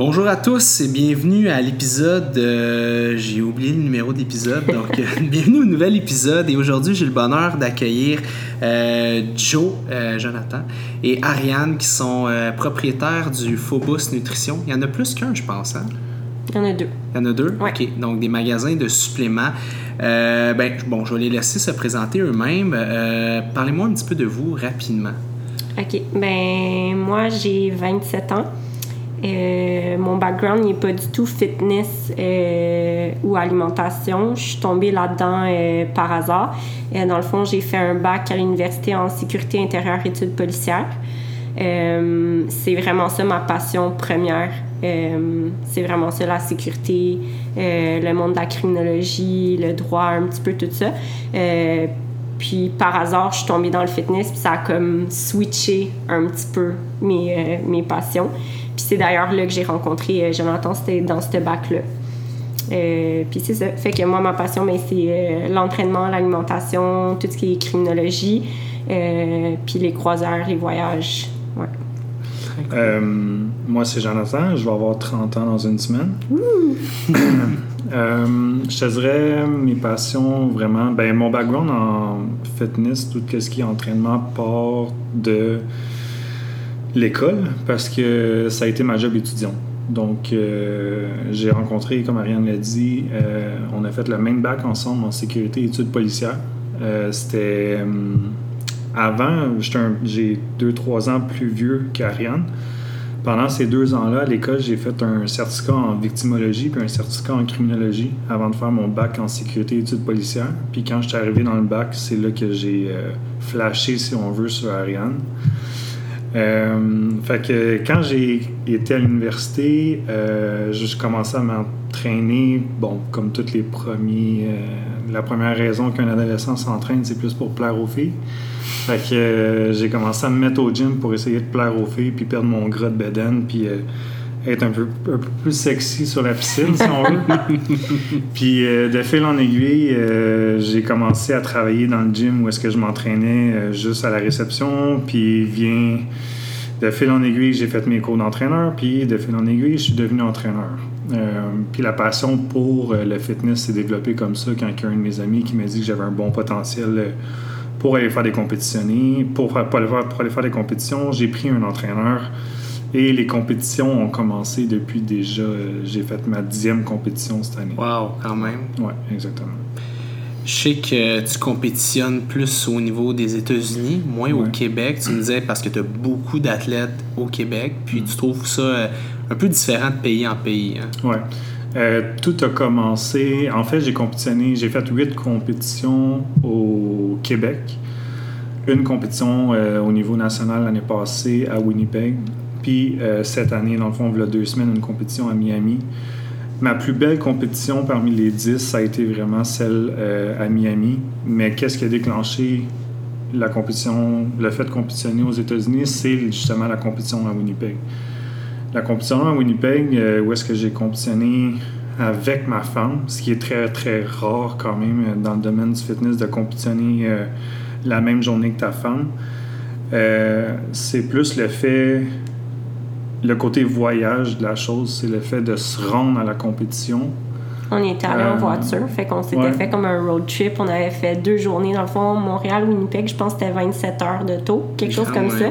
Bonjour à tous et bienvenue à l'épisode. euh, j'ai oublié le numéro d'épisode, donc euh, bienvenue au nouvel épisode. Et aujourd'hui, j'ai le bonheur d'accueillir euh, Joe, Jonathan et Ariane qui sont propriétaires du Phobos Nutrition. Il y en a plus qu'un, je pense. Hein? Il y en a deux. Il y en a deux? Ouais. OK. Donc, des magasins de suppléments. Ben, bon, je vais les laisser se présenter eux-mêmes. Parlez-moi un petit peu de vous rapidement. OK. Ben, moi, j'ai 27 ans. Euh, mon background n'est pas du tout fitness euh, ou alimentation. Je suis tombée là-dedans euh, par hasard. Dans le fond, j'ai fait un bac à l'université en sécurité intérieure études policières. C'est vraiment ça ma passion première. C'est vraiment ça, la sécurité, le monde de la criminologie, le droit, un petit peu tout ça. Puis par hasard, je suis tombée dans le fitness, puis ça a comme switché un petit peu mes, mes passions. Puis c'est d'ailleurs là que j'ai rencontré euh, Jonathan, c'était dans ce bac-là. Euh, puis c'est ça. Fait que moi, ma passion, ben, c'est euh, l'entraînement, l'alimentation, tout ce qui est criminologie, euh, puis les croiseurs, les voyages. Ouais. Moi, c'est Jonathan. Je vais avoir 30 ans dans une semaine. Je te dirais mes passions vraiment. Ben, mon background en fitness, tout ce qui est entraînement part de l'école parce que ça a été ma job étudiant. Donc, euh, j'ai rencontré, comme Ariane l'a dit, euh, on a fait le même bac ensemble en sécurité et études policières. Euh, C'était. avant, j'ai deux, trois ans plus vieux qu'Ariane. Pendant ces deux ans-là, à l'école, j'ai fait un certificat en victimologie puis un certificat en criminologie avant de faire mon bac en sécurité et études policières. Puis quand je suis arrivé dans le bac, c'est là que j'ai flashé, si on veut, sur Ariane. Euh, fait que quand j'ai été à l'université, euh, je commençais à m'entraîner, bon, comme toutes les premiers. euh, la première raison qu'un adolescent s'entraîne, c'est plus pour plaire aux filles. Fait que j'ai commencé à me mettre au gym pour essayer de plaire aux filles, puis perdre mon gras de bedaine, puis euh, être un peu, un peu plus sexy sur la piscine, si on veut. puis euh, de fil en aiguille, euh, j'ai commencé à travailler dans le gym où est-ce que je m'entraînais euh, juste à la réception, puis vient de fil en aiguille, j'ai fait mes cours d'entraîneur, puis de fil en aiguille, je suis devenu entraîneur. Puis la passion pour le fitness s'est développée comme ça quand il y a un de mes amis qui m'a dit que j'avais un bon potentiel pour aller faire des compétitions. Pour, faire- pour aller faire, pour aller faire des compétitions, j'ai pris un entraîneur et les compétitions ont commencé depuis déjà. euh, j'ai fait ma dixième compétition cette année. Wow, quand même. Ouais, exactement. Je sais que tu compétitionnes plus au niveau des États-Unis, moins au. Québec. Tu me disais parce que tu as beaucoup d'athlètes au Québec, puis tu trouves ça euh, un peu différent de pays en pays. hein. Ouais. Euh, tout a commencé. En fait, j'ai compétitionné. J'ai fait huit compétitions au Québec. Une compétition euh, au niveau national l'année passée à Winnipeg. Puis euh, cette année, dans le fond, il y a deux semaines, une compétition à Miami. Ma plus belle compétition parmi les dix, ça a été vraiment celle euh, à Miami. Mais qu'est-ce qui a déclenché la compétition, le fait de compétitionner aux États-Unis, c'est justement la compétition à Winnipeg. La compétition à Winnipeg, euh, où est-ce que j'ai compétitionné avec ma femme, ce qui est très très rare quand même dans le domaine du fitness de compétitionner la même journée que ta femme. C'est plus le fait, le côté voyage de la chose, c'est le fait de se rendre à la compétition. On était allé en Euh, voiture, fait qu'on s'était ouais. fait comme un road trip. On avait fait deux journées, dans le fond, Montréal, Winnipeg, je pense que c'était 27 heures de taux, quelque chose Ah comme ouais. ça.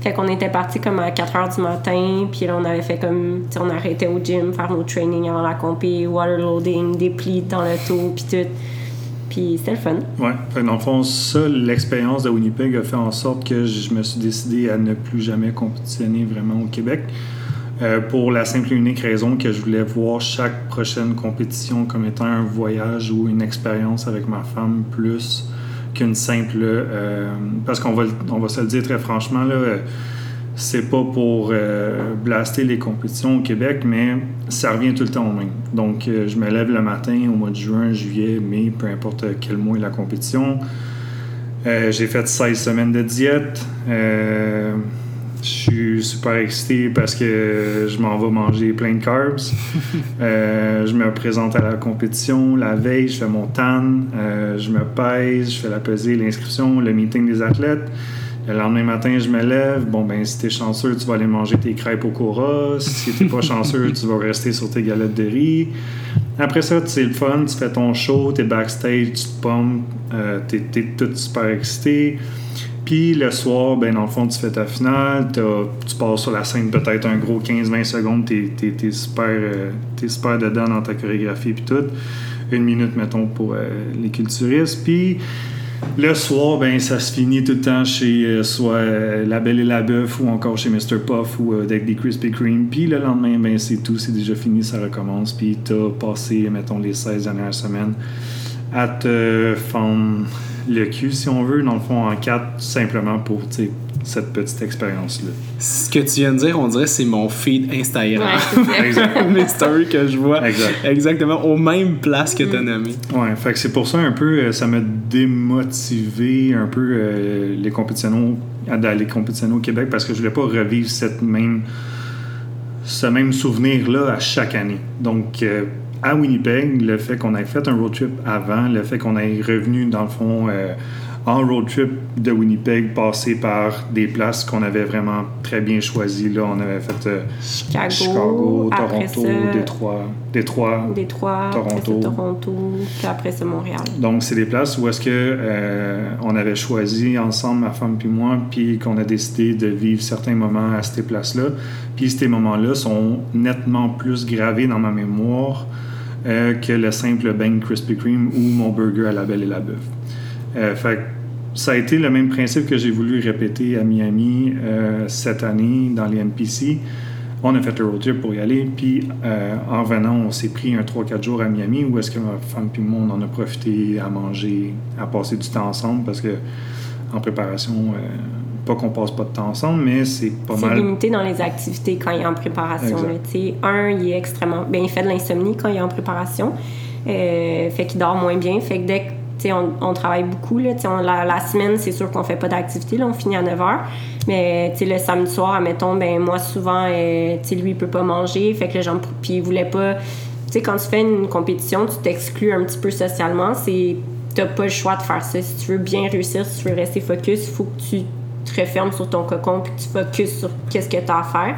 Fait qu'on était parti comme à 4 heures du matin, puis là, on avait fait comme, tu on arrêtait au gym, faire nos trainings avant la compé, waterloading, des plis dans le taux, puis tout. Puis c'était le fun. Que dans le fond, ça, l'expérience de Winnipeg a fait en sorte que je me suis décidé à ne plus jamais compétitionner vraiment au Québec. Euh, pour la simple et unique raison que je voulais voir chaque prochaine compétition comme étant un voyage ou une expérience avec ma femme plus qu'une simple. euh, parce qu'on va, on va se le dire très franchement, là, euh, c'est pas pour euh, blaster les compétitions au Québec, mais ça revient tout le temps au même. Donc, euh, je me lève le matin au mois de juin, juillet, mai, peu importe quel mois est la compétition. Euh, j'ai fait 16 semaines de diète. Je suis super excité parce que je m'en vais manger plein de carbs. Je me présente à la compétition. La veille, je fais mon tan. Je me pèse, je fais la pesée, l'inscription, le meeting des athlètes. Le lendemain matin, je me lève. Bon, ben, si t'es chanceux, tu vas aller manger tes crêpes au Cora. Si t'es pas chanceux, tu vas rester sur tes galettes de riz. Après ça, c'est le fun, tu fais ton show, t'es backstage, tu te pompes, euh, t'es, tout super excité. Puis le soir, ben dans le fond, tu fais ta finale, tu passes sur la scène peut-être un gros 15-20 secondes, t'es, t'es- super, euh, super dedans dans ta chorégraphie puis tout. Une minute, mettons, pour euh, les culturistes. Puis le soir, ben ça se finit tout le temps chez euh, soit euh, La Belle et la Bœuf ou encore chez Mr. Puff ou euh, avec des Krispy Kreme. Puis le lendemain, ben c'est tout, c'est déjà fini, ça recommence. Puis t'as passé, mettons, les 16 dernières semaines à te fendre le cul, si on veut, dans le fond, en quatre, simplement pour, cette petite expérience-là. Ce que tu viens de dire, on dirait c'est mon feed Instagram. Ouais. Mes stories que je vois. Exact. Exactement, aux mêmes places que tu as nommées. Ouais, fait que c'est pour ça un peu, euh, ça m'a démotivé un peu euh, les compétitions à d'aller compétitionner au Québec parce que je voulais pas revivre cette même ce même souvenir-là à chaque année. Donc euh, à Winnipeg, le fait qu'on ait fait un road trip avant, le fait qu'on ait revenu dans le fond euh, en road trip de Winnipeg, passé par des places qu'on avait vraiment très bien choisies. Là, on avait fait euh, Chicago, Chicago, Toronto, ça, Détroit, Détroit, Détroit, après ça, Toronto. Toronto, puis après ça, Montréal. Donc, c'est des places où est-ce que euh, on avait choisi ensemble, ma femme puis moi, puis qu'on a décidé de vivre certains moments à ces places-là. Puis ces moments-là sont nettement plus gravés dans ma mémoire euh, que le simple bang Krispy Kreme ou mon burger à la Belle et la Bœuf. Euh, fait ça a été le même principe que j'ai voulu répéter à Miami euh, cette année dans les NPC. On a fait le road trip pour y aller, puis euh, en venant, on s'est pris un 3-4 jours à Miami où est-ce que ma femme puis moi, on en a profité à manger, à passer du temps ensemble parce que en préparation, pas qu'on passe pas de temps ensemble, mais c'est pas C'est mal. limité dans les activités quand il est en préparation. Un, il est extrêmement. Ben, il fait de l'insomnie quand il est en préparation. Euh, fait qu'il dort moins bien. Fait que dès que. On, travaille beaucoup. La, semaine, c'est sûr qu'on fait pas d'activité. On finit à 9 h. Mais le samedi soir, admettons, ben, moi, souvent, euh, lui, il peut pas manger. Fait que j'en- Puis il voulait pas. Quand tu fais une compétition, tu t'exclus un petit peu socialement. C'est. T'as pas le choix de faire ça. Si tu veux bien réussir, si tu veux rester focus, il faut que tu te refermes sur ton cocon puis que tu focuses sur qu'est-ce que tu as à faire.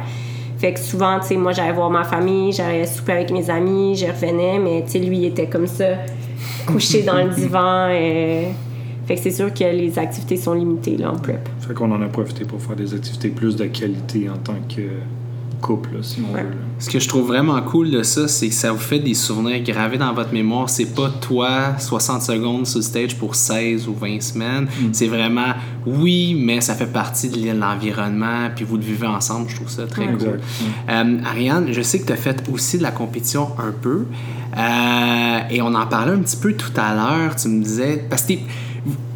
Fait que souvent, moi, j'allais voir ma famille, j'allais souper avec mes amis, je revenais, mais lui, il était comme ça, couché dans le divan. euh, Fait que c'est sûr que les activités sont limitées, là, en prep. Fait qu'on en a profité pour faire des activités plus de qualité en tant que couple, là, si on Ouais. veut. là. Ce que je trouve vraiment cool de ça, c'est que ça vous fait des souvenirs gravés dans votre mémoire. C'est pas toi, 60 secondes sur le stage pour 16 ou 20 semaines. C'est vraiment, oui, mais ça fait partie de l'environnement, puis vous le vivez ensemble. Je trouve ça très cool. Euh, Ariane, je sais que tu as fait aussi de la compétition un peu. Euh, et on en parlait un petit peu tout à l'heure. Tu me disais. Parce que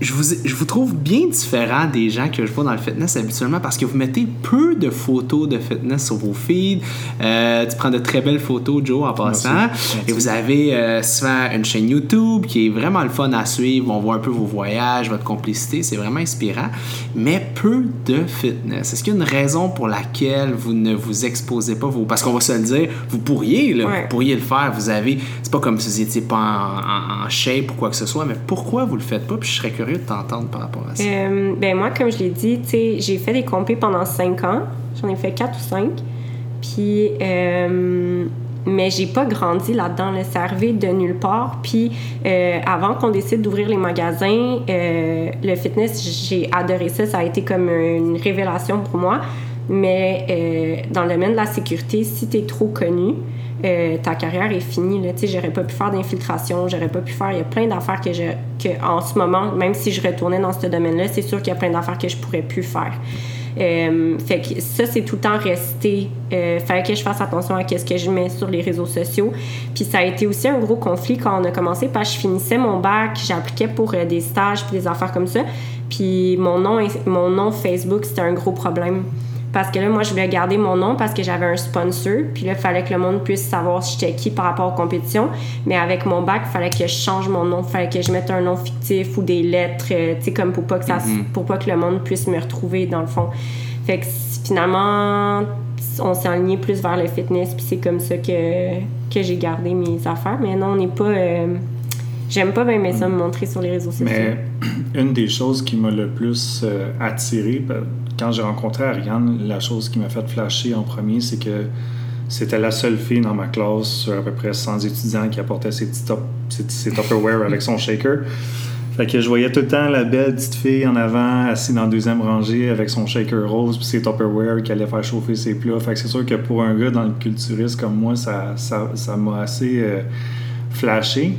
je vous, je vous trouve bien différent des gens que je vois dans le fitness habituellement parce que vous mettez peu de photos de fitness sur vos feeds. Euh, tu prends de très belles photos, Joe, en passant. Merci. Et vous avez euh, souvent une chaîne YouTube qui est vraiment le fun à suivre. On voit un peu vos voyages, votre complicité. C'est vraiment inspirant. Mais peu de fitness. Est-ce qu'il y a une raison pour laquelle vous ne vous exposez pas? Vous... Parce qu'on va se le dire, vous pourriez, là, Ouais. vous pourriez le faire. Vous avez... C'est pas comme si vous n'étiez pas en, en- en shape ou quoi que ce soit, mais pourquoi vous le faites pas? Puis je serais curieux de t'entendre par rapport à ça. Euh, ben moi, comme je l'ai dit, tu sais, j'ai fait des compés pendant 5 ans. J'en ai fait 4 ou 5. Puis, euh, mais j'ai pas grandi là-dedans. Là. C'est de nulle part. Puis, euh, avant qu'on décide d'ouvrir les magasins, le fitness, j'ai adoré ça. Ça a été comme une révélation pour moi. Mais dans le domaine de la sécurité, si tu es trop connu, euh, ta carrière est finie. Là. J'aurais pas pu faire d'infiltration, j'aurais pas pu faire. Il y a plein d'affaires que, je, que, en ce moment, même si je retournais dans ce domaine-là, c'est sûr qu'il y a plein d'affaires que je pourrais plus faire. Euh, fait que ça, c'est tout le temps resté. Euh, fallait que je fasse attention à ce que je mets sur les réseaux sociaux. Puis ça a été aussi un gros conflit quand on a commencé parce que je finissais mon bac, j'appliquais pour euh, des stages puis des affaires comme ça. Puis mon nom, mon nom Facebook, c'était un gros problème. Parce que là, moi, je voulais garder mon nom parce que j'avais un sponsor. Puis là, il fallait que le monde puisse savoir j'étais qui par rapport aux compétitions. Mais avec mon bac, il fallait que je change mon nom. Il fallait que je mette un nom fictif ou des lettres, euh, tu sais, comme pour pas, que ça, pour pas que le monde puisse me retrouver, dans le fond. Fait que finalement, on s'est aligné plus vers le fitness. Puis c'est comme ça que, que j'ai gardé mes affaires. Mais non, on n'est pas... euh, j'aime pas bien mais ça me montrer sur les réseaux sociaux. Mais une des choses qui m'a le plus euh, attiré, ben, quand j'ai rencontré Ariane, la chose qui m'a fait flasher en premier, c'est que c'était la seule fille dans ma classe sur à peu près 100 étudiants qui apportait ses petits top, Tupperware avec son shaker. Fait que je voyais tout le temps la belle petite fille en avant, assise dans la deuxième rangée avec son shaker rose puis ses Tupperware qui allait faire chauffer ses plats. Fait que c'est sûr que pour un gars dans le culturiste comme moi, ça m'a ça, assez euh, flashé.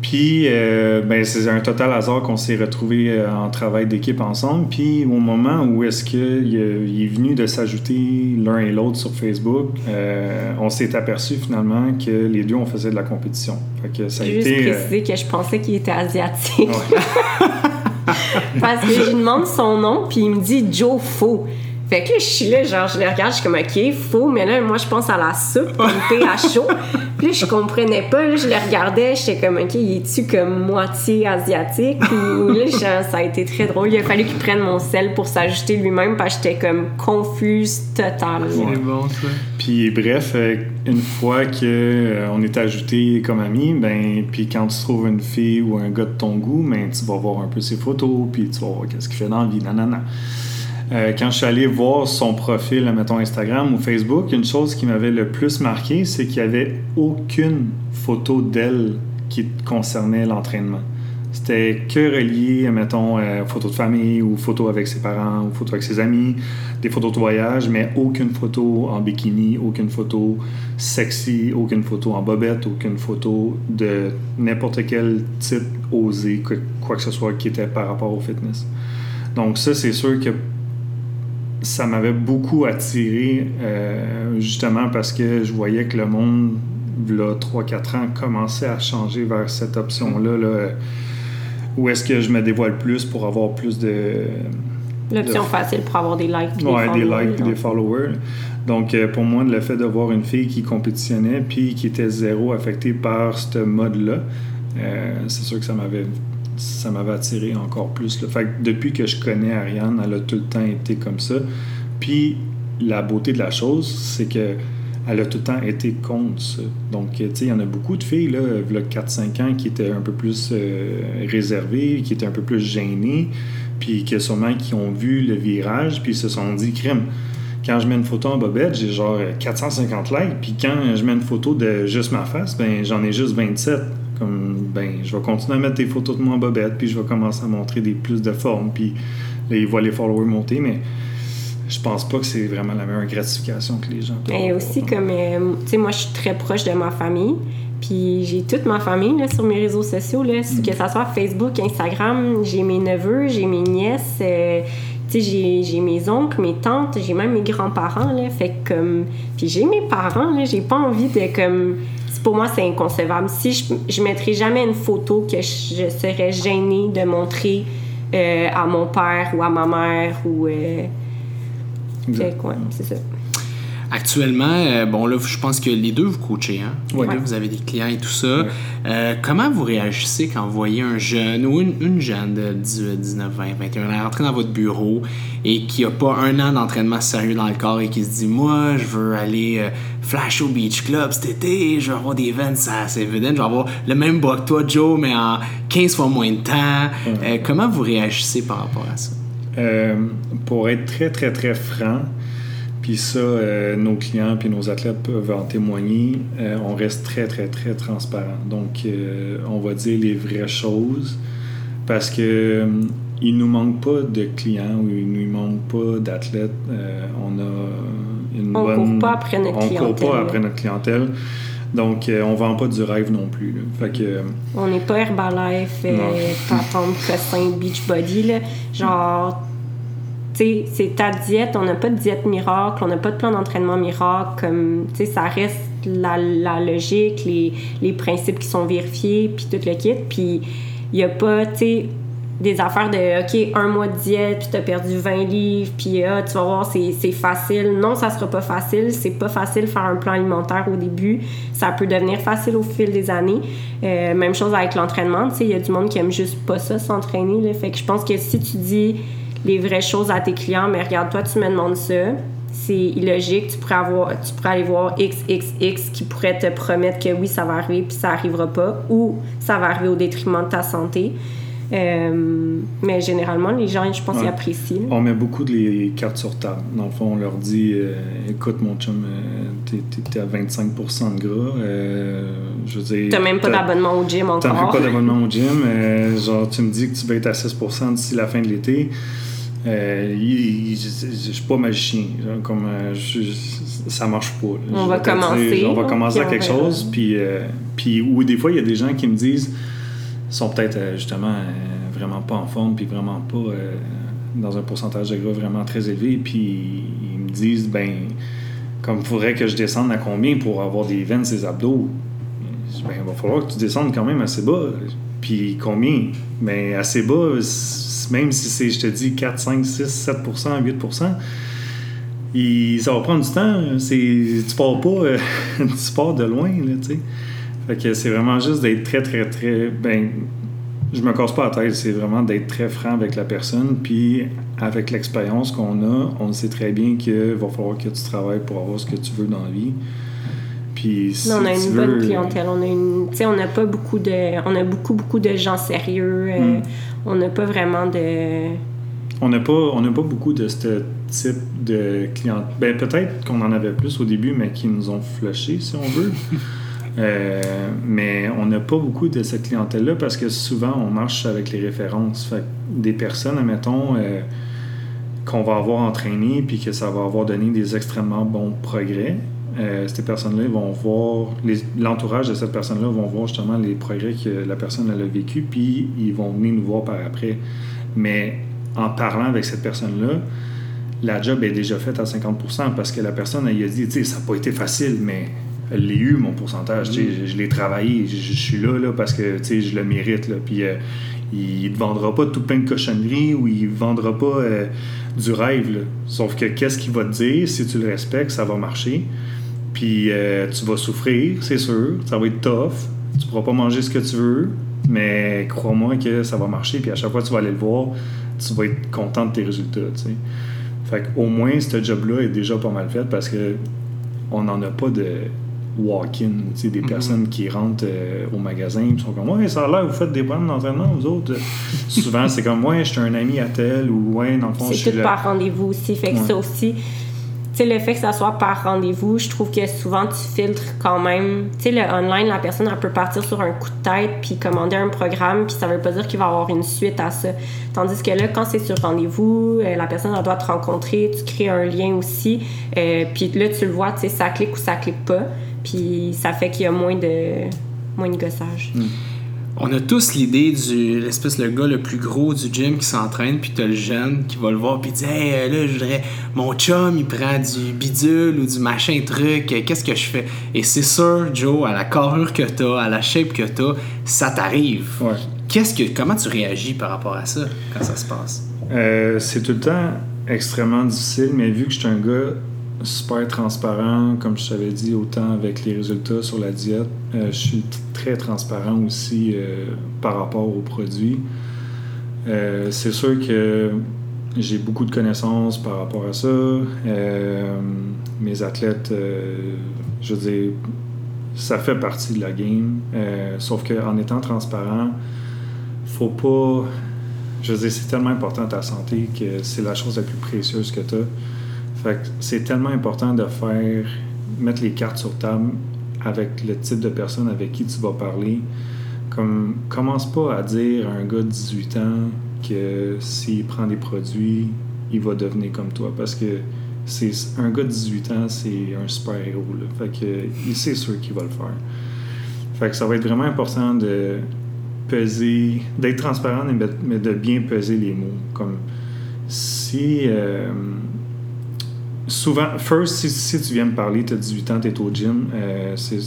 Puis, euh, ben, c'est un total hasard qu'on s'est retrouvés euh, en travail d'équipe ensemble. Puis, au moment où est-ce qu'il est venu de s'ajouter l'un et l'autre sur Facebook, euh, on s'est aperçu finalement que les deux, on faisait de la compétition. Fait que ça a Juste été... euh, préciser que je pensais qu'il était asiatique. Parce que je lui demande son nom, puis il me dit Joe Faux. Fait que là, je suis là, genre, je le regarde, je suis comme, OK, faux, mais là, moi, je pense à la soupe, pompée à chaud. Puis là, je comprenais pas, là, je le regardais, j'étais comme, OK, il est-tu comme moitié asiatique? Ou là, genre, ça a été très drôle. Il a fallu qu'il prenne mon sel pour s'ajuster lui-même, parce que j'étais comme confuse totale. C'est bon, ça. Puis bref, euh, une fois que euh, on est ajouté comme amis, ben puis quand tu trouves une fille ou un gars de ton goût, ben tu vas voir un peu ses photos, puis tu vas voir qu'est-ce qu'il fait dans la vie, nanana. Euh, quand je suis allé voir son profil, mettons Instagram ou Facebook, une chose qui m'avait le plus marqué, c'est qu'il n'y avait aucune photo d'elle qui concernait l'entraînement. C'était que relié, mettons, euh, photos de famille ou photos avec ses parents ou photos avec ses amis, des photos de voyage, mais aucune photo en bikini, aucune photo sexy, aucune photo en bobette, aucune photo de n'importe quel type osé, quoi, quoi que ce soit qui était par rapport au fitness. Donc ça, c'est sûr que ça m'avait beaucoup attiré, euh, justement parce que je voyais que le monde, là, 3-4 ans, commençait à changer vers cette option-là, là, où est-ce que je me dévoile plus pour avoir plus de... L'option de- facile pour avoir des likes. Ouais, des followers, likes et des followers. Donc, euh, pour moi, le fait de voir une fille qui compétitionnait puis qui était zéro affectée par ce mode-là, euh, c'est sûr que ça m'avait ça m'avait attiré encore plus. là. Fait depuis que je connais Ariane, elle a tout le temps été comme ça. Puis, la beauté de la chose, c'est que elle a tout le temps été contre ça. Donc, tu sais, il y en a beaucoup de filles, là, là 4-5 ans, qui étaient un peu plus euh, réservées, qui étaient un peu plus gênées, puis que sûrement qui ont vu le virage, puis se sont dit, crème, quand je mets une photo en bobette, j'ai genre 450 likes, puis quand je mets une photo de juste ma face, ben j'en ai juste 27. Comme, ben, je vais continuer à mettre des photos de moi en bobette, puis je vais commencer à montrer des plus de formes, puis là, ils voient les followers monter, mais je pense pas que c'est vraiment la meilleure gratification que les gens peuvent Et avoir. aussi, comme, euh, tu sais, moi, je suis très proche de ma famille. Puis j'ai toute ma famille là, sur mes réseaux sociaux, là, que ce soit Facebook, Instagram. J'ai mes neveux, j'ai mes nièces, euh, tu sais, j'ai- mes oncles, mes tantes, j'ai même mes grands-parents. Là, fait que, comme. Puis j'ai mes parents, là, j'ai pas envie de, comme. Pour moi, c'est inconcevable. Si je, je mettrais jamais une photo que je, je serais gênée de montrer euh, à mon père ou à ma mère ou. euh, c'est ça. Actuellement, euh, bon là, je pense que les deux vous coachez, hein? Les Ouais. deux, vous avez des clients et tout ça. Ouais. Euh, comment vous réagissez quand vous voyez un jeune ou une, une jeune de 18, 19, 20, 21 ans rentrer dans votre bureau et qui a pas un an d'entraînement sérieux dans le corps et qui se dit Moi, je veux aller euh, flash au Beach Club cet été, je veux avoir des vents, ça c'est évident, je vais avoir le même bras que toi, Joe, mais en 15 fois moins de temps. Comment vous réagissez par rapport à ça? Pour être très, très, très franc, puis ça, euh, nos clients puis nos athlètes peuvent en témoigner, euh, on reste très, très, très transparent. Donc, euh, on va dire les vraies choses parce que il nous manque pas de clients ou il nous manque pas d'athlètes. On a une On bonne... court pas après notre on clientèle. court pas après notre clientèle. Donc, on vend pas du rêve non plus. là. Fait que... On n'est pas Herbalife, patente, cossin, Beachbody, là. Genre, c'est ta diète, on n'a pas de diète miracle, on n'a pas de plan d'entraînement miracle, comme, tu sais, ça reste la, logique, les, les principes qui sont vérifiés, puis tout le kit, puis il n'y a pas, tu sais, des affaires de, OK, un mois de diète, puis t'as perdu 20 livres, puis ah, tu vas voir, c'est facile. Non, ça sera pas facile. C'est pas facile faire un plan alimentaire au début. Ça peut devenir facile au fil des années. Euh, même chose avec l'entraînement. Tu sais, il y a du monde qui aime juste pas ça, s'entraîner. Fait que je pense que si tu dis les vraies choses à tes clients, mais regarde, toi, tu me demandes ça. c'est illogique. Tu pourrais, avoir, tu pourrais aller voir XXX qui pourrait te promettre que oui, ça va arriver, puis ça arrivera pas, ou ça va arriver au détriment de ta santé. Euh, mais généralement, les gens, je pense, ils apprécient. On met beaucoup de les cartes sur table. Dans le fond, on leur dit euh, Écoute, mon chum, euh, t'es, à 25% de gras. je veux dire. T'as même pas d'abonnement au gym encore. T'as même pas d'abonnement au gym. genre, tu me dis que tu vas être à 6% d'ici la fin de l'été. Je suis pas magicien. comme, ça marche pas. On va commencer. on va commencer à quelque chose. Puis, puis, ou des fois, il y a des gens qui me disent sont peut-être euh, justement euh, vraiment pas en forme, puis vraiment pas euh, dans un pourcentage de gras vraiment très élevé, puis ils me disent, ben, comme il faudrait que je descende à combien pour avoir des veines, ces abdos? Ben, il va falloir que tu descendes quand même assez bas. Puis combien? Ben, assez bas, même si c'est, je te dis, 4, 5, 6, 7% 8% ça va prendre du temps. C'est, tu pars pas, tu pars de loin, tu sais. Fait que c'est vraiment juste d'être très, très, très. Ben, je me casse pas la tête, c'est vraiment d'être très franc avec la personne. Puis, avec l'expérience qu'on a, on sait très bien qu'il va falloir que tu travailles pour avoir ce que tu veux dans la vie. Puis, si on a une bonne clientèle. On a une, on n'a pas beaucoup de, on a beaucoup beaucoup de gens sérieux. Euh, hmm. on n'a pas vraiment de. On n'a pas, on pas beaucoup de ce type de clientèle. Ben peut-être qu'on en avait plus au début, mais qui nous ont flushé, si on veut. Euh, mais on n'a pas beaucoup de cette clientèle-là parce que souvent, on marche avec les références. Fait des personnes, admettons, euh, qu'on va avoir entraînées puis que ça va avoir donné des extrêmement bons progrès. Euh, ces personnes-là vont voir, l'entourage de cette personne-là vont voir justement les progrès que la personne a vécu, puis ils vont venir nous voir par après. Mais en parlant avec cette personne-là, la job est déjà faite à 50% parce que la personne, elle, a dit, tu sais, ça n'a pas été facile, mais elle l'a eu, mon pourcentage. Je, je l'ai travaillé. Je, suis là, là parce que je le mérite. Là. Puis euh, il ne te vendra pas tout plein de cochonneries ou il ne vendra pas euh, du rêve. Sauf que qu'est-ce qu'il va te dire, si tu le respectes, ça va marcher. Puis euh, tu vas souffrir, c'est sûr. Ça va être tough. Tu pourras pas manger ce que tu veux. Mais crois-moi que ça va marcher. Puis à chaque fois que tu vas aller le voir, tu vas être content de tes résultats. Fait au moins, ce job-là est déjà pas mal fait parce que on n'en a pas de walk-in, des mhm. personnes qui rentrent euh, au magasin et sont comme Ouais, ça a l'air, vous faites des problèmes d'entraînement, vous autres. Souvent, c'est comme Ouais, je suis un ami à tel ou Ouais, dans le fond, C'est tout par rendez-vous aussi. Fait que ça aussi, sais, le fait que ça soit par rendez-vous, je trouve que souvent tu filtres quand même. Tu sais, le online, la personne, elle peut partir sur un coup de tête puis commander un programme, puis ça veut pas dire qu'il va avoir une suite à ça. Tandis que là, quand c'est sur rendez-vous, euh, la personne, elle doit te rencontrer, tu crées un lien aussi, euh, puis là, tu le vois, tu sais, ça clique ou ça clique pas. Puis ça fait qu'il y a moins de, moins de gossage. Hmm. On a tous l'idée du l'espèce le gars le plus gros du gym qui s'entraîne, puis t'as le jeune qui va le voir, puis dit Hey, euh, là, je voudrais, mon chum, il prend du bidule ou du machin truc, qu'est-ce que je fais? Et c'est sûr, Joe, à la carrure que t'as, à la shape que t'as, ça t'arrive. Qu'est-ce que, comment tu réagis par rapport à ça quand ça se passe? Euh, C'est tout le temps extrêmement difficile, mais vu que je suis un gars super transparent, comme je t'avais dit, autant avec les résultats sur la diète. Euh, je suis très transparent aussi euh, par rapport aux produits. Euh, c'est sûr que j'ai beaucoup de connaissances par rapport à ça. mes athlètes, je veux dire, ça fait partie de la game. sauf qu'en étant transparent, faut pas. Je veux dire, c'est tellement important ta santé que c'est la chose la plus précieuse que tu as fait c'est tellement important de faire, mettre les cartes sur table avec le type de personne avec qui tu vas parler. Comme, commence pas à dire à un gars de 18 ans que s'il prend des produits, il va devenir comme toi. Parce que c'est un gars de 18 ans, c'est un super-héros. Fait que c'est sûr qu'il va le faire. Fait que ça va être vraiment important de peser, d'être transparent, mais de bien peser les mots. Comme si... Euh, souvent, first, si, tu viens me parler, tu as 18 ans, tu es au gym, euh, c'est,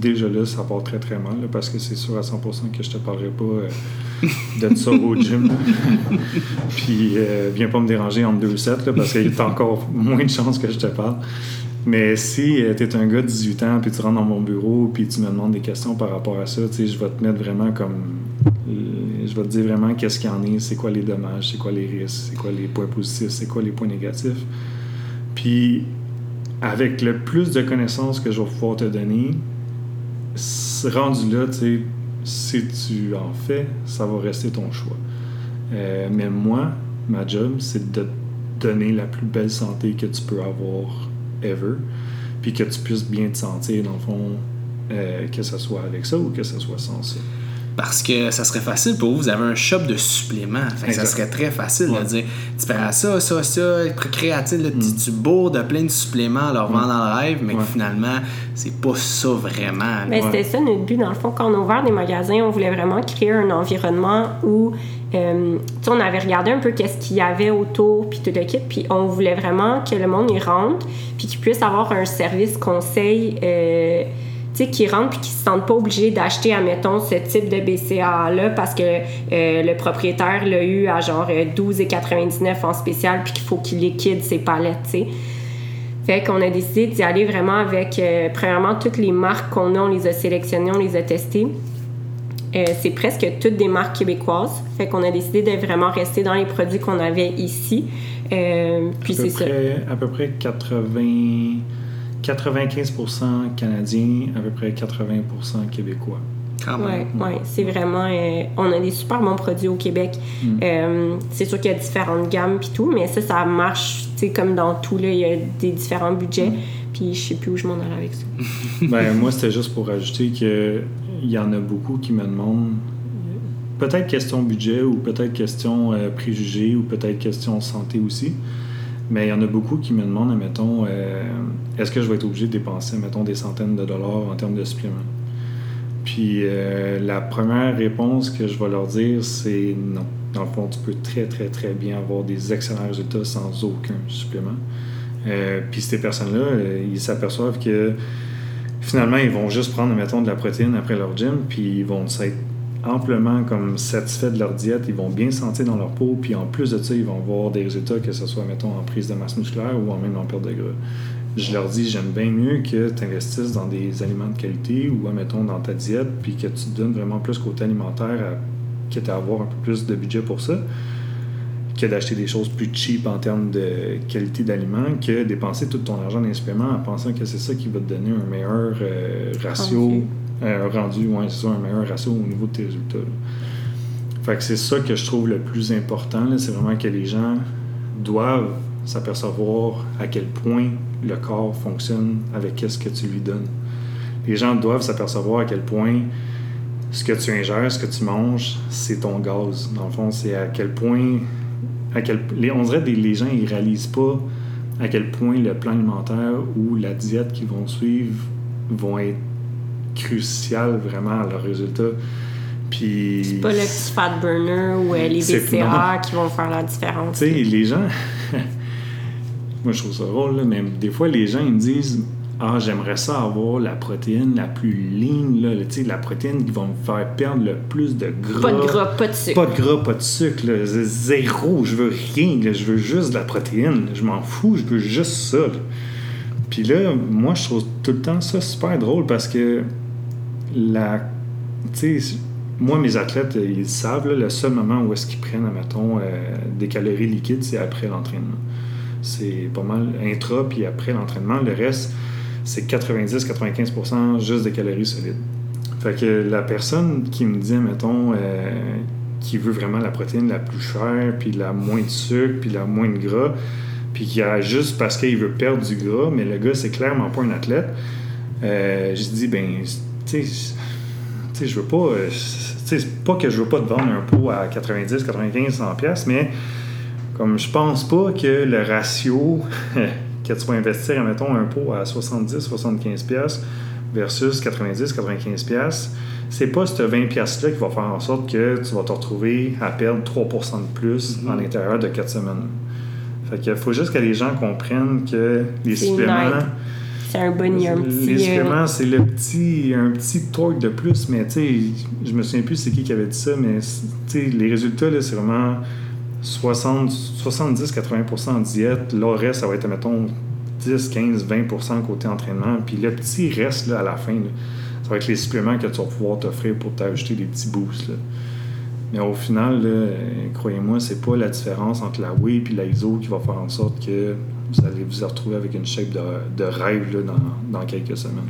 déjà là, ça part très très mal, parce que c'est sûr à 100% que je te parlerai pas euh, de ça au gym. Puis, euh, viens pas me déranger entre deux sets, parce qu'il y a encore moins de chances que je te parle. Mais si tu es un gars de 18 ans, puis tu rentres dans mon bureau, puis tu me demandes des questions par rapport à ça, je vais te mettre vraiment comme. Je vais te dire vraiment qu'est-ce qu'il y en est, c'est quoi les dommages, c'est quoi les risques, c'est quoi les points positifs, c'est quoi les points négatifs. Puis, avec le plus de connaissances que je vais pouvoir te donner, rendu là, tu sais, si tu en fais, ça va rester ton choix. Euh, mais moi, ma job, c'est de te donner la plus belle santé que tu peux avoir ever, puis que tu puisses bien te sentir, dans le fond, euh, que ce soit avec ça ou que ce soit sans ça. Parce que ça serait facile pour vous, vous avez un shop de suppléments. Fait que ça serait très facile Ouais. de dire tu prends ça, ça, ça, créatine, là, tu, tu bourres de plein de suppléments en leur vendant dans le rêve, mais que finalement, c'est pas ça vraiment. Mais Ouais. c'était ça notre but, dans le fond, quand on a ouvert des magasins, on voulait vraiment créer un environnement où, euh, tu on avait regardé un peu qu'est-ce qu'il y avait autour, puis tout le kit, puis on voulait vraiment que le monde y rentre, puis qu'il puisse avoir un service conseil, euh, tu sais, qui rentre, puis qui se sente pas obligé d'acheter, admettons, ce type de BCA-là, parce que euh, le propriétaire l'a eu à genre euh, 12,99 en spécial, puis qu'il faut qu'il liquide ses palettes, tu sais. Fait qu'on a décidé d'y aller vraiment avec, euh, premièrement, toutes les marques qu'on a, on les a sélectionnées, on les a testées. Euh, c'est presque toutes des marques québécoises. Fait qu'on a décidé de vraiment rester dans les produits qu'on avait ici. Euh, puis c'est ça. À peu près 80, 95% canadiens, à peu près 80% québécois. Oui, ouais, c'est vraiment. euh, on a des super bons produits au Québec. Mm. Euh, c'est sûr qu'il y a différentes gammes puis tout, mais ça, ça marche, tu sais, comme dans tout, là, il y a des différents budgets. Mm. Puis je sais plus où je m'en allais avec ça. Ben, moi, c'était juste pour ajouter que il y en a beaucoup qui me demandent peut-être question budget ou peut-être question euh, préjugés ou peut-être question santé aussi. Mais il y en a beaucoup qui me demandent, mettons, est-ce que je vais être obligé de dépenser, mettons, des centaines de dollars en termes de suppléments? Puis euh, la première réponse que je vais leur dire, c'est non. Dans le fond, tu peux très, très, très bien avoir des excellents résultats sans aucun supplément. Euh, puis ces personnes-là, euh, ils s'aperçoivent que finalement, ils vont juste prendre, mettons, de la protéine après leur gym, puis ils vont s'être amplement comme satisfaits de leur diète, ils vont bien se sentir dans leur peau, puis en plus de ça, ils vont voir des résultats, que ce soit, mettons, en prise de masse musculaire ou en même en perte de gras. Je leur dis, j'aime bien mieux que tu investisses dans des aliments de qualité ou, mettons, dans ta diète, puis que tu te donnes vraiment plus côté alimentaire, à, quitte à avoir un peu plus de budget pour ça, que d'acheter des choses plus cheap en termes de qualité d'aliments, que dépenser tout ton argent dans en pensant que c'est ça qui va te donner un meilleur euh, ratio. Euh, rendu, ouais, ça, un meilleur ratio au niveau de tes résultats. là. C'est ça que je trouve le plus important, c'est vraiment que les gens doivent s'apercevoir à quel point le corps fonctionne avec ce que tu lui donnes. Les gens doivent s'apercevoir à quel point ce que tu ingères, ce que tu manges, c'est ton gaz. Dans le fond, c'est à quel point. À quel, on dirait que les gens ils réalisent pas à quel point le plan alimentaire ou la diète qu'ils vont suivre vont être cruciales vraiment à leurs résultats. Puis. C'est pas le petit fat burner ou euh, les BCA qui vont faire la différence. Tu sais, les gens. Moi, je trouve ça drôle, là, mais des fois, les gens, ils me disent Ah, j'aimerais ça avoir la protéine la plus lean, là, tu sais, la protéine qui va me faire perdre le plus de gras. Pas de gras, pas de sucre. Pas de gras, pas de sucre, là. Zéro. Je veux rien, là. je veux juste de la protéine. Je m'en fous, je veux juste ça. là. Puis là, moi, je trouve tout le temps ça super drôle parce que la. Moi, mes athlètes, ils le savent, le seul moment où est-ce qu'ils prennent, admettons, euh, des calories liquides, c'est après l'entraînement. C'est pas mal intra, puis après l'entraînement. Le reste, c'est 90-95% juste des calories solides. Fait que la personne qui me dit, mettons, euh, qui veut vraiment la protéine la plus chère, puis la moins de sucre, puis la moins de gras, puis qui a juste parce qu'il veut perdre du gras, mais le gars, c'est clairement pas un athlète, euh, je dis, ben, tu sais, je veux pas. euh, tu sais, c'est pas que je veux pas te vendre un pot à 90, 95, 100 pièces, mais comme je pense pas que le ratio que tu vas investir, mettons, un pot à 70, 75 pièces versus 90, 95 pièces, c'est pas ce 20 pièces là qui va faire en sorte que tu vas te retrouver à perdre 3% de plus Mm-hmm. à l'intérieur de 4 semaines. Fait qu'il faut juste que les gens comprennent que les suppléments. C'est un bon, il y a un petit. les euh, suppléments, c'est le petit, un petit torque de plus, mais tu sais, je me souviens plus c'est qui qui avait dit ça, mais tu sais, les résultats, là, c'est vraiment 70-80% en diète. Le reste, ça va être, mettons, 10, 15, 20% côté entraînement. Puis le petit reste, là, à la fin, là, ça va être les suppléments que tu vas pouvoir t'offrir pour t'ajouter des petits boosts, là. Mais au final, croyez-moi, c'est pas la différence entre la whey et la ISO qui va faire en sorte que vous allez vous retrouver avec une shape de, de rêve là, dans, dans quelques semaines.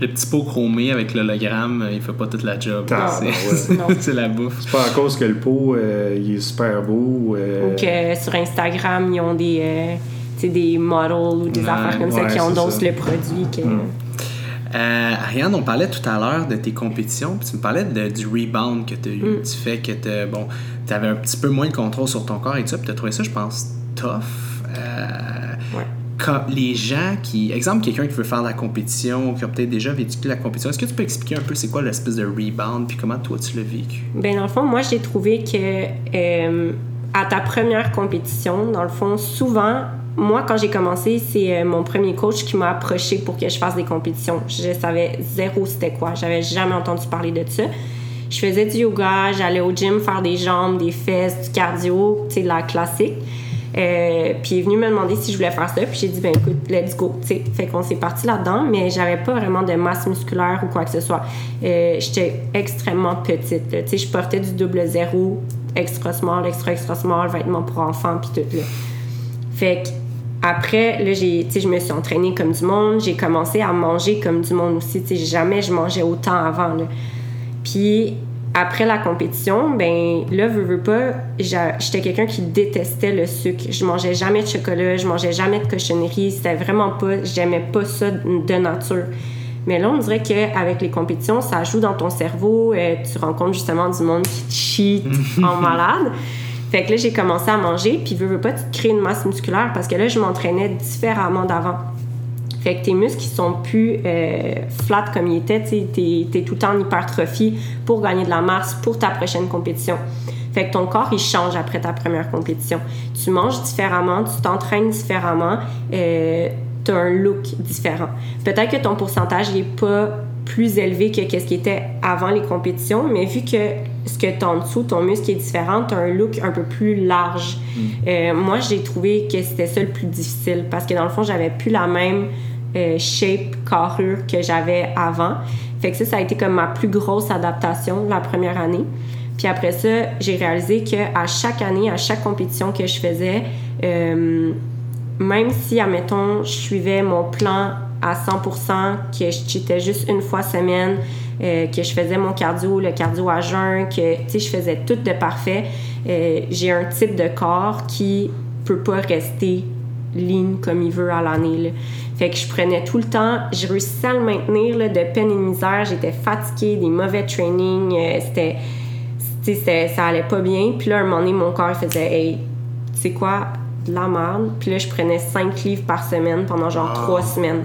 Le petit pot chromé avec l'hologramme, il fait pas toute la job. Ah, c'est Non. c'est la bouffe. C'est pas à cause que le pot euh, il est super beau. euh, Ou que sur Instagram, ils ont des, euh, tu sais, des models ou des Ouais, affaires comme ça qui endossent ça. le produit. Que... Mm. Euh, Ariane, on parlait tout à l'heure de tes compétitions, puis tu me parlais de, du rebound que tu as eu, Mm. du fait que tu bon, avais un petit peu moins de contrôle sur ton corps et tout ça, puis tu as trouvé ça, je pense, tough. Euh, les gens qui. Exemple, quelqu'un qui veut faire la compétition, qui a peut-être déjà vécu la compétition, est-ce que tu peux expliquer un peu c'est quoi l'espèce de rebound, puis comment toi tu l'as vécu? Ben, dans le fond, moi, j'ai trouvé que euh, à ta première compétition, dans le fond, souvent, moi, quand j'ai commencé, c'est euh, mon premier coach qui m'a approché pour que je fasse des compétitions. Je savais zéro c'était quoi. J'avais jamais entendu parler de ça. Je faisais du yoga, j'allais au gym faire des jambes, des fesses, du cardio, tu sais, la classique. Euh, puis il est venu me demander si je voulais faire ça. Puis j'ai dit, ben écoute, let's go. tu sais. Fait qu'on s'est parti là-dedans, mais j'avais pas vraiment de masse musculaire ou quoi que ce soit. Euh, J'étais extrêmement petite. Tu sais, je portais du double zéro, extra small, extra extra small, vêtements pour enfants, puis tout. Là. Fait que après, là, j'ai, je me suis entraînée comme du monde. J'ai commencé à manger comme du monde aussi. Tu sais, jamais je mangeais autant avant. Puis après la compétition, ben là, veux, veux pas, j'étais quelqu'un qui détestait le sucre. Je mangeais jamais de chocolat, je mangeais jamais de cochonnerie. C'était vraiment pas, j'aimais pas ça de nature. Mais là, on dirait qu'avec les compétitions, ça joue dans ton cerveau. euh, tu rencontres justement du monde qui cheat en malade. Fait que là, j'ai commencé à manger, puis veux, veux pas, tu te crées une masse musculaire parce que là, je m'entraînais différemment d'avant. Fait que tes muscles, ils sont plus euh, flat comme ils étaient. Tu es, es tout le temps en hypertrophie pour gagner de la masse pour ta prochaine compétition. Fait que ton corps, il change après ta première compétition. Tu manges différemment, tu t'entraînes différemment, euh, tu as un look différent. Peut-être que ton pourcentage n'est pas plus élevé que ce qui était avant les compétitions, mais vu que ce que tu en dessous, ton muscle est différent, tu as un look un peu plus large. Euh, moi, j'ai trouvé que c'était ça le plus difficile parce que dans le fond, j'avais plus la même euh, shape, carrure que j'avais avant. Fait que ça, ça a été comme ma plus grosse adaptation la première année. Puis après ça, j'ai réalisé que à chaque année, à chaque compétition que je faisais, euh, même si, admettons, je suivais mon plan à 100%, que je cheatais juste une fois semaine, euh, que je faisais mon cardio, le cardio à jeun, que je faisais tout de parfait, j'ai un type de corps qui peut pas rester ligne comme il veut à l'année. Fait que je prenais tout le temps, je réussissais à le maintenir là, de peine et de misère, j'étais fatiguée, des mauvais trainings, euh, c'était, tu sais, c'était- ça allait pas bien. Puis là, un moment donné, mon corps faisait, hey, tu sais quoi, de la merde. Puis là, je prenais 5 livres par semaine pendant genre Wow. 3 semaines.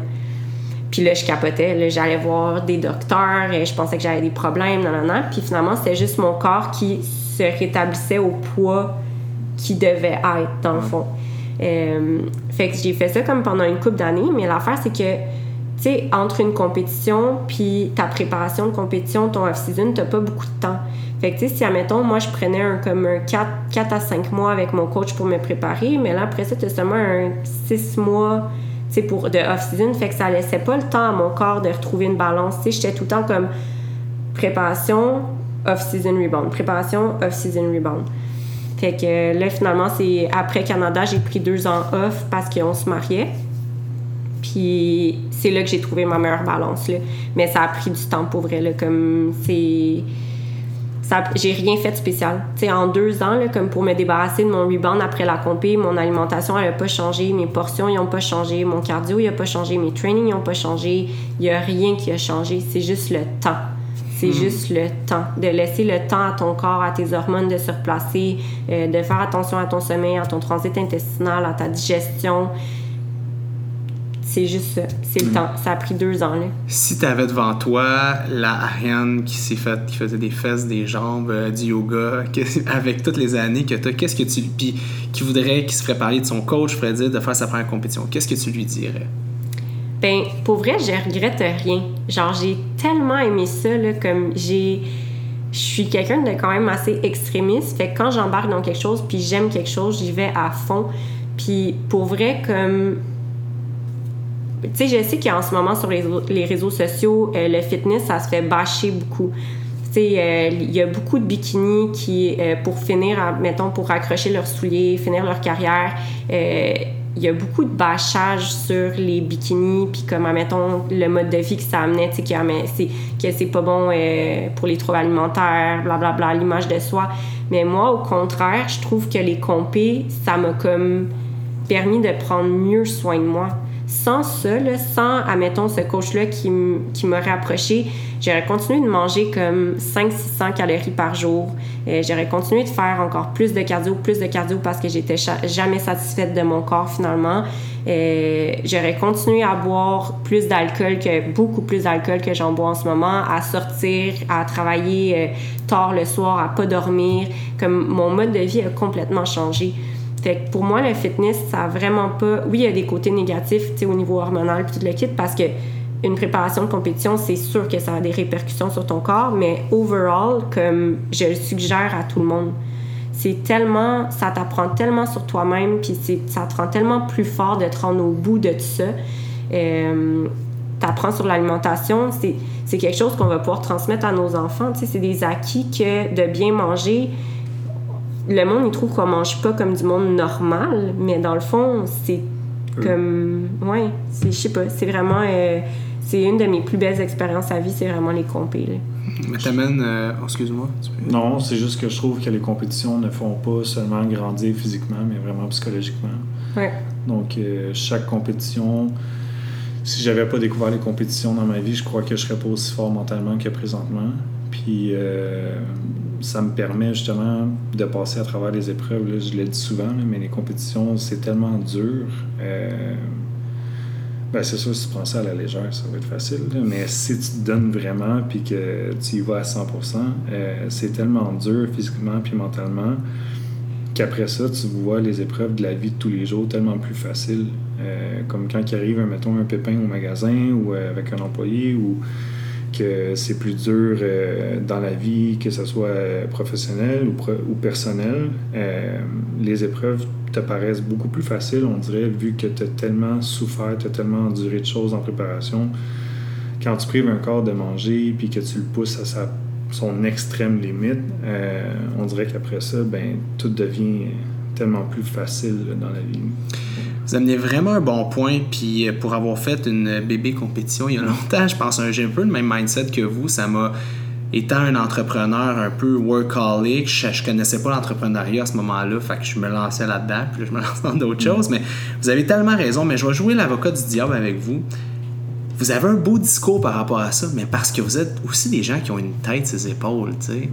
Puis là, je capotais. Là, j'allais voir des docteurs et je pensais que j'avais des problèmes, nanana. Puis finalement, c'était juste mon corps qui se rétablissait au poids qui devait être, dans le fond. Euh, fait que j'ai fait ça comme pendant une couple d'années, mais l'affaire, c'est que, tu sais, entre une compétition puis ta préparation de compétition, ton off-season, t'as pas beaucoup de temps. Fait que, tu sais, si, admettons, moi, je prenais un, comme un 4, 4 à 5 mois avec mon coach pour me préparer, mais là, après ça, t'as seulement un 6 mois, sais, pour, de off-season. Fait que ça laissait pas le temps à mon corps de retrouver une balance. Tu j'étais tout le temps comme préparation, off-season rebound, préparation, off-season rebound. Fait que là, finalement, c'est après Canada, j'ai pris deux ans off parce qu'on se mariait. Puis c'est là que j'ai trouvé ma meilleure balance. Là. Mais ça a pris du temps pour vrai. Là, comme c'est. J'ai rien fait de spécial. Sais, en deux ans, là, comme pour me débarrasser de mon rebound après la compé, mon alimentation, n'a pas changé, mes portions, n'ont pas changé, mon cardio, n'a pas changé, mes trainings, n'ont pas changé. Il n'y a rien qui a changé. C'est juste le temps. C'est juste le temps. De laisser le temps à ton corps, à tes hormones de se replacer, euh, de faire attention à ton sommeil, à ton transit intestinal, à ta digestion. C'est juste ça. C'est le temps. Ça a pris deux ans, là. Si tu avais devant toi la Ariane qui s'est fait, qui faisait des fesses, des jambes, euh, du yoga, avec toutes les années que tu as, qu'est-ce que tu puis qui voudrait, qui se ferait parler de son coach, ferait dire de faire sa première compétition, qu'est-ce que tu lui dirais? Ben, pour vrai, je regrette rien. Genre, j'ai tellement aimé ça, là, comme j'ai... Je suis quelqu'un de quand même assez extrémiste. Fait que quand j'embarque dans quelque chose, puis j'aime quelque chose, j'y vais à fond. Puis pour vrai, comme... Tu sais, je sais qu'en ce moment, sur les, réseaux sociaux, euh, le fitness, ça se fait bâcher beaucoup. Euh, il y a beaucoup de bikinis qui, euh, pour finir, mettons, pour accrocher leurs souliers, finir leur carrière, il y a beaucoup de bâchage sur les bikinis, puis comme, admettons, le mode de vie que ça amenait, tu sais, que c'est pas bon euh, pour les troubles alimentaires, blablabla, l'image de soi. Mais moi, au contraire, je trouve que les compés, ça m'a comme permis de prendre mieux soin de moi. Sans ça, sans, admettons, ce coach-là qui m'aurait approché, j'aurais continué de manger comme 500-600 calories par jour. Euh, j'aurais continué de faire encore plus de cardio, plus de cardio parce que j'étais jamais satisfaite de mon corps finalement. Euh, j'aurais continué à boire plus d'alcool que beaucoup plus d'alcool que j'en bois en ce moment, à sortir, à travailler euh, tard le soir, à pas dormir. Comme mon mode de vie a complètement changé. Fait que pour moi, le fitness, ça a vraiment pas. Oui, il y a des côtés négatifs, au niveau hormonal, puis tout le kit, parce que une préparation de compétition, c'est sûr que ça a des répercussions sur ton corps, mais overall, comme je le suggère à tout le monde, c'est tellement, ça t'apprend tellement sur toi-même, puis ça te rend tellement plus fort de te rendre au bout de tout ça. Euh, t'apprends sur l'alimentation, c'est quelque chose qu'on va pouvoir transmettre à nos enfants. C'est des acquis que de bien manger, le monde, il trouve qu'on mange pas comme du monde normal, mais dans le fond, c'est comme. Ouais, je sais pas, c'est vraiment. Euh, c'est une de mes plus belles expériences à vie, c'est vraiment les compés. Mais t'amènes. Euh, oh, excuse-moi. Non, c'est juste que je trouve que les compétitions ne font pas seulement grandir physiquement, mais vraiment psychologiquement. Ouais. Donc, euh, chaque compétition. Si j'avais pas découvert les compétitions dans ma vie, je crois que je serais pas aussi fort mentalement que présentement. Puis ça me permet justement de passer à travers les épreuves. je l'ai dit souvent, mais les compétitions, c'est tellement dur. Euh, ben c'est sûr, si tu prends ça à la légère, ça va être facile. mais si tu te donnes vraiment puis que tu y vas à 100%, euh, c'est tellement dur physiquement puis mentalement qu'après ça, tu vois les épreuves de la vie de tous les jours tellement plus faciles. Euh, comme quand il arrive, mettons, un pépin au magasin ou avec un employé ou que c'est plus dur euh, dans la vie, que ce soit professionnel ou, personnel. Euh, les épreuves te paraissent beaucoup plus faciles, on dirait, vu que tu as tellement souffert, tu as tellement enduré de choses en préparation. Quand tu prives un corps de manger puis que tu le pousses à son extrême limite, euh, on dirait qu'après ça, ben, tout devient tellement plus facile dans la vie. Vous amenez vraiment un bon point, puis euh, pour avoir fait une bébé compétition il y a longtemps, je pense que j'ai un peu le même mindset que vous. Ça m'a étant un entrepreneur un peu workaholic, je, je connaissais pas l'entrepreneuriat à ce moment-là, fait que je me lançais là-dedans, puis je me lance dans d'autres choses. Mais vous avez tellement raison, mais je vais jouer l'avocat du diable avec vous. Vous avez un beau discours par rapport à ça, mais parce que vous êtes aussi des gens qui ont une tête sur les épaules, tu sais.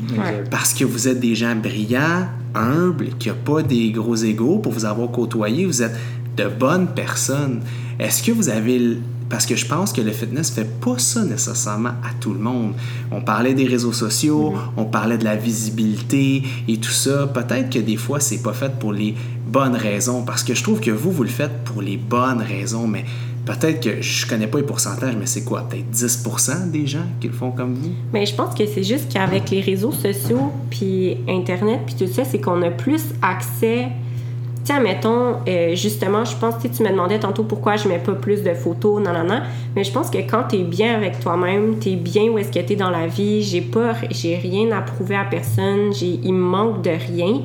Parce que vous êtes des gens brillants, humbles, qui n'ont pas des gros égaux pour vous avoir côtoyé. Vous êtes de bonnes personnes. Est-ce que vous avez parce que je pense que le fitness fait pas ça nécessairement à tout le monde. On parlait des réseaux sociaux, mm-hmm. on parlait de la visibilité et tout ça. Peut-être que des fois c'est pas fait pour les bonnes raisons parce que je trouve que vous vous le faites pour les bonnes raisons mais peut-être que je connais pas les pourcentages mais c'est quoi? Peut-être 10% des gens qui le font comme vous? Mais je pense que c'est juste qu'avec les réseaux sociaux puis internet puis tout ça c'est qu'on a plus accès Tiens, mettons, euh, justement, je pense que tu me demandais tantôt pourquoi je mets pas plus de photos, non, non, non. Mais je pense que quand tu es bien avec toi-même, tu es bien où est-ce que tu es dans la vie, j'ai pas, j'ai rien à prouver à personne, j'ai, il me manque de rien.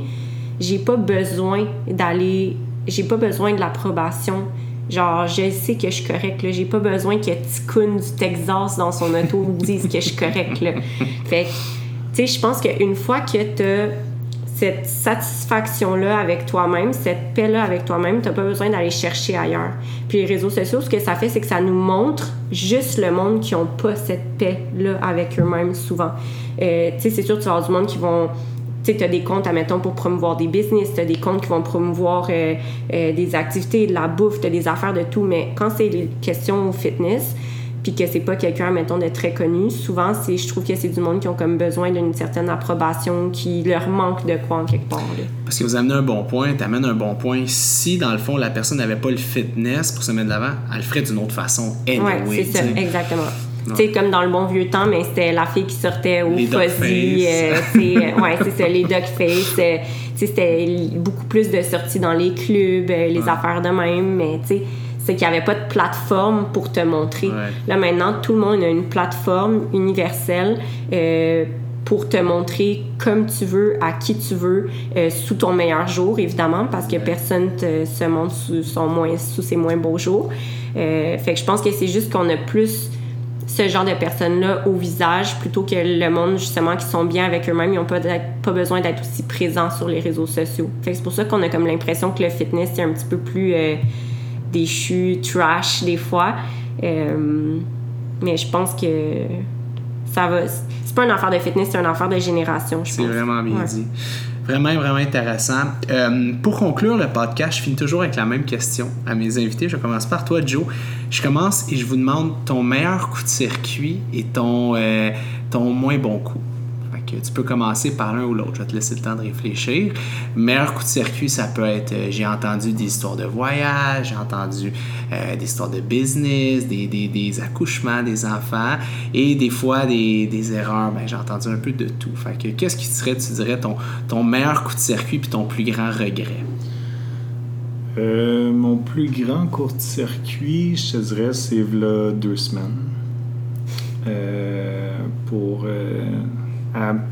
J'ai pas besoin d'aller, j'ai pas besoin de l'approbation. Genre, je sais que je suis correcte, là. J'ai pas besoin que Ticoun du Texas dans son auto me dise que je suis correcte, là. Fait tu sais, je pense qu'une fois que tu cette satisfaction-là avec toi-même, cette paix-là avec toi-même, tu n'as pas besoin d'aller chercher ailleurs. Puis les réseaux sociaux, ce que ça fait, c'est que ça nous montre juste le monde qui n'ont pas cette paix-là avec eux-mêmes souvent. Euh, tu sais, c'est sûr, tu vas du monde qui vont tu sais, as des comptes, admettons, pour promouvoir des business, tu as des comptes qui vont promouvoir euh, euh, des activités, de la bouffe, tu as des affaires de tout, mais quand c'est des questions fitness, puis que c'est pas quelqu'un, mettons, de très connu, souvent, c'est, je trouve que c'est du monde qui ont comme besoin d'une certaine approbation, qui leur manque de quoi en quelque part. Parce que vous amenez un bon point, tu amènes un bon point. Si, dans le fond, la personne n'avait pas le fitness pour se mettre de l'avant, elle le ferait d'une autre façon. Anyway, oui, c'est ça, exactement. Tu sais, comme dans le bon vieux temps, mais c'était la fille qui sortait au fuzzy. Euh, euh, ouais, c'est ça, les duck face. Euh, c'était beaucoup plus de sorties dans les clubs, les affaires de même, mais tu sais c'est qu'il n'y avait pas de plateforme pour te montrer. Là, maintenant, tout le monde a une plateforme universelle. Euh, pour te montrer comme tu veux, à qui tu veux, euh, sous ton meilleur jour, évidemment, parce que personne te, se montre sous, son moins, sous ses moins beaux jours. Euh, fait que je pense que c'est juste qu'on a plus ce genre de personnes-là au visage plutôt que le monde, justement, qui sont bien avec eux-mêmes. Ils n'ont pas, pas besoin d'être aussi présents sur les réseaux sociaux. C'est pour ça qu'on a comme l'impression que le fitness, c'est un petit peu plus euh, déchu, trash, des fois. mais je pense que ça va pas une affaire de fitness, c'est une affaire de génération, je C'est vraiment bien dit. Vraiment, vraiment intéressant. Euh, pour conclure le podcast, je finis toujours avec la même question à mes invités. Je commence par toi, Joe. Je commence et je vous demande ton meilleur coup de circuit et ton, euh, ton moins bon coup tu peux commencer par l'un ou l'autre. Je vais te laisser le temps de réfléchir. Meilleur coup de circuit, ça peut être euh, j'ai entendu des histoires de voyage, j'ai entendu euh, des histoires de business, des, des, des, accouchements des enfants et des fois des, des erreurs. Ben, j'ai entendu un peu de tout. Fait que qu'est-ce qui serait, tu dirais, ton, ton meilleur coup de circuit puis ton plus grand regret? Euh, mon plus grand court-circuit, je te dirais, c'est deux semaines. pour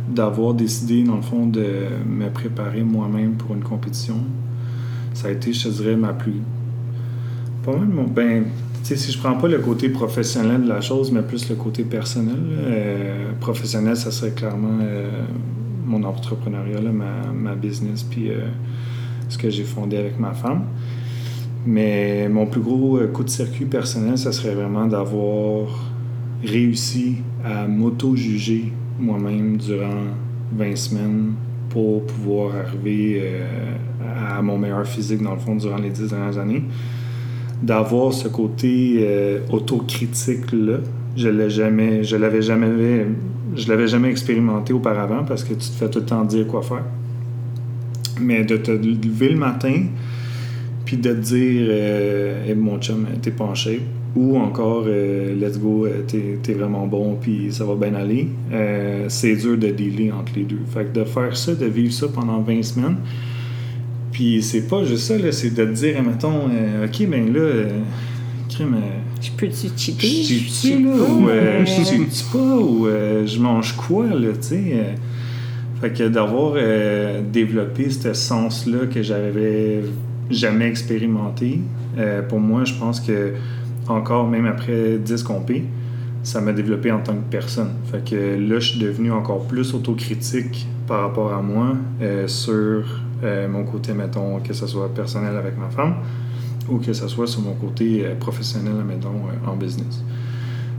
d'avoir décidé, dans le fond, de me préparer moi-même pour une compétition. Ça a été, je te dirais, ma plus. Pas mal, mon... ben, tu si je prends pas le côté professionnel de la chose, mais plus le côté personnel, euh, professionnel, ça serait clairement euh, mon entrepreneuriat, ma, ma, business, puis euh, ce que j'ai fondé avec ma femme. Mais mon plus gros coup de circuit personnel, ça serait vraiment d'avoir réussi à m'auto-juger moi-même durant 20 semaines pour pouvoir arriver euh, à mon meilleur physique, dans le fond, durant les 10 dernières années. D'avoir ce côté euh, autocritique-là, je l'ai jamais, je l'avais jamais, je l'avais jamais expérimenté auparavant parce que tu te fais tout le temps dire quoi faire. Mais de te lever le matin, puis de te dire, euh, mon chum, t'es pas en shape, ou encore euh, let's go, euh, t'es, vraiment bon puis ça va bien aller, euh, c'est dur de dealer entre les deux. Fait que de faire ça, de vivre ça pendant 20 semaines, puis c'est pas juste ça, là, c'est de te dire, mettons, ok, ben là, crime. je peux-tu cheater? Je là, ou je pas, ou je mange quoi, là, tu sais. fait que d'avoir développé ce sens-là que j'avais jamais expérimenté, pour moi, je pense que encore, même après 10 compés, ça m'a développé en tant que personne. Fait que là, je suis devenu encore plus autocritique par rapport à moi euh, sur euh, mon côté, mettons, que ce soit personnel avec ma femme ou que ce soit sur mon côté euh, professionnel, mettons, en business.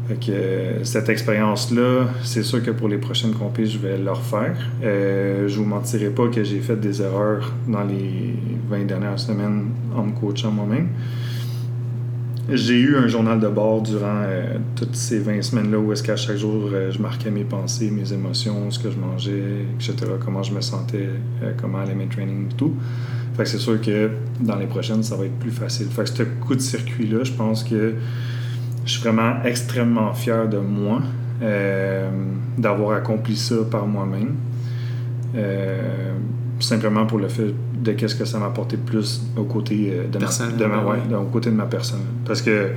Fait que cette expérience-là, c'est sûr que pour les prochaines compés, je vais le refaire. je vous mentirai pas que j'ai fait des erreurs dans les 20 dernières semaines en me coachant moi-même. J'ai eu un journal de bord durant euh, toutes ces 20 semaines-là où est-ce qu'à chaque jour, euh, je marquais mes pensées, mes émotions, ce que je mangeais, etc., comment je me sentais, euh, comment allaient mes trainings et tout. Fait que c'est sûr que dans les prochaines, ça va être plus facile. Fait que ce coup de circuit-là, je pense que je suis vraiment extrêmement fier de moi d'avoir accompli ça par moi-même. simplement pour le fait de qu'est-ce que ça m'a apporté plus au côté euh, de, ma, de ma, ouais, au côté de ma personne. Parce que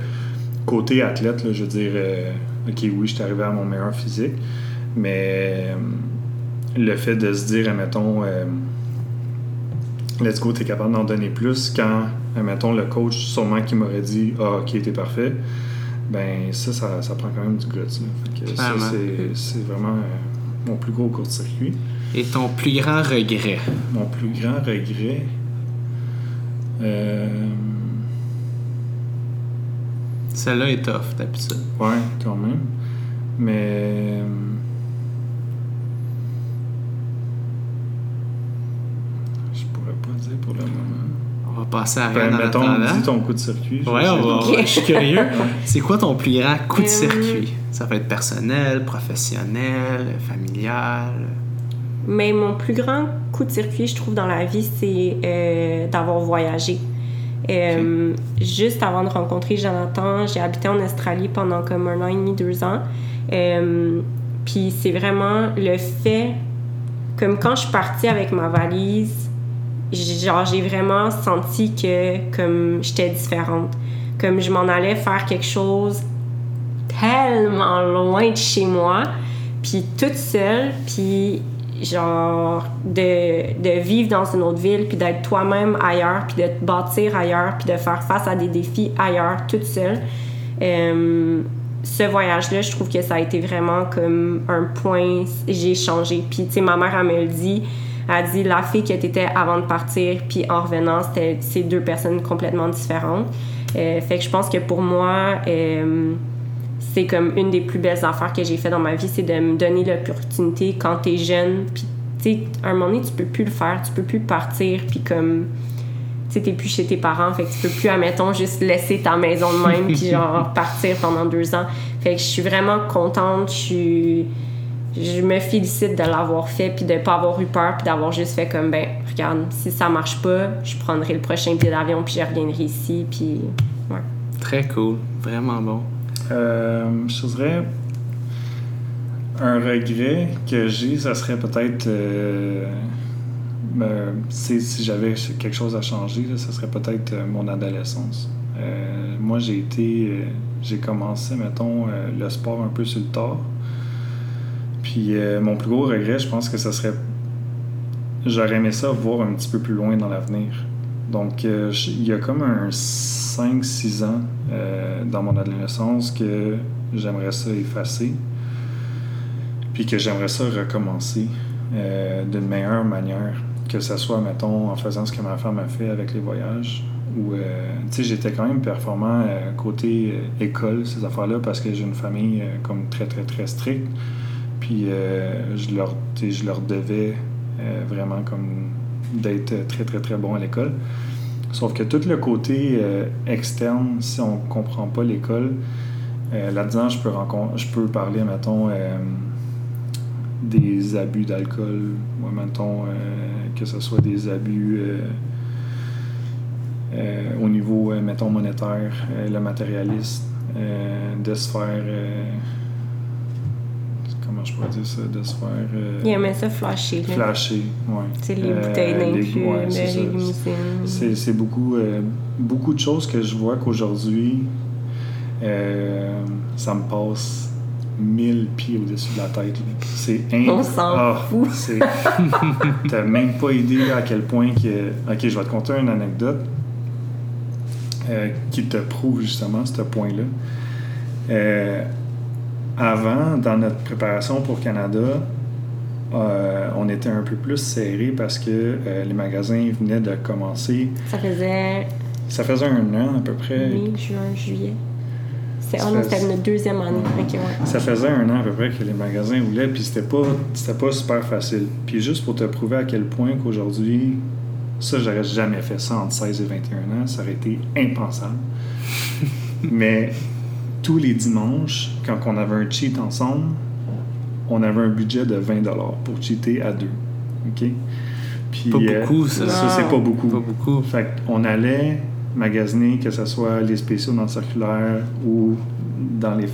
côté athlète, là, je veux dire, euh, ok, oui, je suis arrivé à mon meilleur physique, mais euh, le fait de se dire, admettons, let's go, t'es capable d'en donner plus quand, admettons, le coach, sûrement qui m'aurait dit, ah, ok, t'es parfait, ben ça, ça, ça, prend quand même du guts. ça, c'est vraiment mon plus gros court-circuit. Et ton plus grand regret? Mon plus grand regret. Euh... Celle-là est tough, d'habitude. Ouais, quand même. Mais. Je pourrais pas dire pour le moment. On va passer à rien ben, mettons, dis ton coup de circuit. Ouais, on va, je suis curieux. C'est quoi ton plus grand coup de euh, circuit? Ça peut être personnel, professionnel, familial? Mais mon plus grand coup de circuit, je trouve, dans la vie, c'est euh, d'avoir voyagé. Euh, juste avant de rencontrer Jonathan, j'ai habité en Australie pendant comme un an et demi, deux ans. Euh, puis c'est vraiment le fait, comme quand je suis partie avec ma valise, genre j'ai vraiment senti que comme j'étais différente. Comme je m'en allais faire quelque chose tellement loin de chez moi Puis toute seule, puis genre de, de, vivre dans une autre ville, puis d'être toi-même ailleurs, puis de te bâtir ailleurs, puis de faire face à des défis ailleurs, toute seule. Euh, ce voyage-là, je trouve que ça a été vraiment comme un point, j'ai changé. Puis, tu sais, ma mère, elle me le dit, elle a dit, la fille que t'étais avant de partir, puis en revenant, c'était c'est deux personnes complètement différentes. Euh, fait que je pense que pour moi, euh, c'est comme une des plus belles affaires que j'ai fait dans ma vie, c'est de me donner l'opportunité quand t'es jeune, puis tu sais, à un moment donné, tu peux plus le faire, tu peux plus partir, puis comme, tu sais, t'es plus chez tes parents, fait que tu peux plus, admettons, juste laisser ta maison de même, puis genre partir pendant deux ans. Fait que je suis vraiment contente, je suis je me félicite de l'avoir fait puis de pas avoir eu peur puis d'avoir juste fait comme ben regarde si ça marche pas je prendrai le prochain billet d'avion puis je reviendrai ici puis ouais très cool vraiment bon euh, je dirais un regret que j'ai, ça serait peut-être euh, ben, si, j'avais quelque chose à changer, là, ça serait peut-être euh, mon adolescence. moi, j'ai été, j'ai commencé, mettons, le sport un peu sur le tard. Puis mon plus gros regret, je pense que ça serait, j'aurais aimé ça voir un petit peu plus loin dans l'avenir. Donc, il y a comme un 5-6 ans euh, dans mon adolescence que j'aimerais ça effacer, puis que j'aimerais ça recommencer euh, d'une meilleure manière, que ce soit, mettons, en faisant ce que ma femme a fait avec les voyages, où, euh, j'étais quand même performant côté école, ces affaires-là, parce que j'ai une famille comme très, très, très stricte, puis je, leur, je leur devais vraiment comme d'être très, très, très bon à l'école. Sauf que tout le côté euh, externe, si on ne comprend pas l'école, euh, là-dedans, je peux, je peux parler, mettons, euh, des abus d'alcool, ou mettons, que ce soit des abus au niveau, mettons, monétaire, le matérialiste, de se faire comment je pourrais dire ça, de se faire. Euh, il aimait ça flasher. Oui. C'est les bouteilles euh, d'inclus, ouais, les limousines. C'est beaucoup, euh, beaucoup de choses que je vois qu'aujourd'hui, ça me passe mille pieds au-dessus de la tête. C'est On s'en ah. T'as même pas idée à quel point que. Ok, je vais te conter une anecdote qui te prouve justement ce point-là. Euh, avant, dans notre préparation pour Canada, euh, on était un peu plus serré parce que euh, les magasins venaient de commencer. Ça faisait. Ça faisait un an à peu près. Mai, juin, juillet. C'était oh notre deuxième année. Ça faisait un an à peu près que les magasins voulaient, puis c'était pas, pas super facile. Puis juste pour te prouver à quel point qu'aujourd'hui, ça, j'aurais jamais fait ça entre 16 et 21 ans, ça aurait été impensable. Mais tous les dimanches, quand on avait un cheat ensemble, on avait un budget de 20 pour cheater à deux. OK? Puis, pas euh, beaucoup, ça. Ça, c'est pas beaucoup. Pas beaucoup. Fait on allait magasiner, que ce soit les spéciaux dans le circulaire ou dans les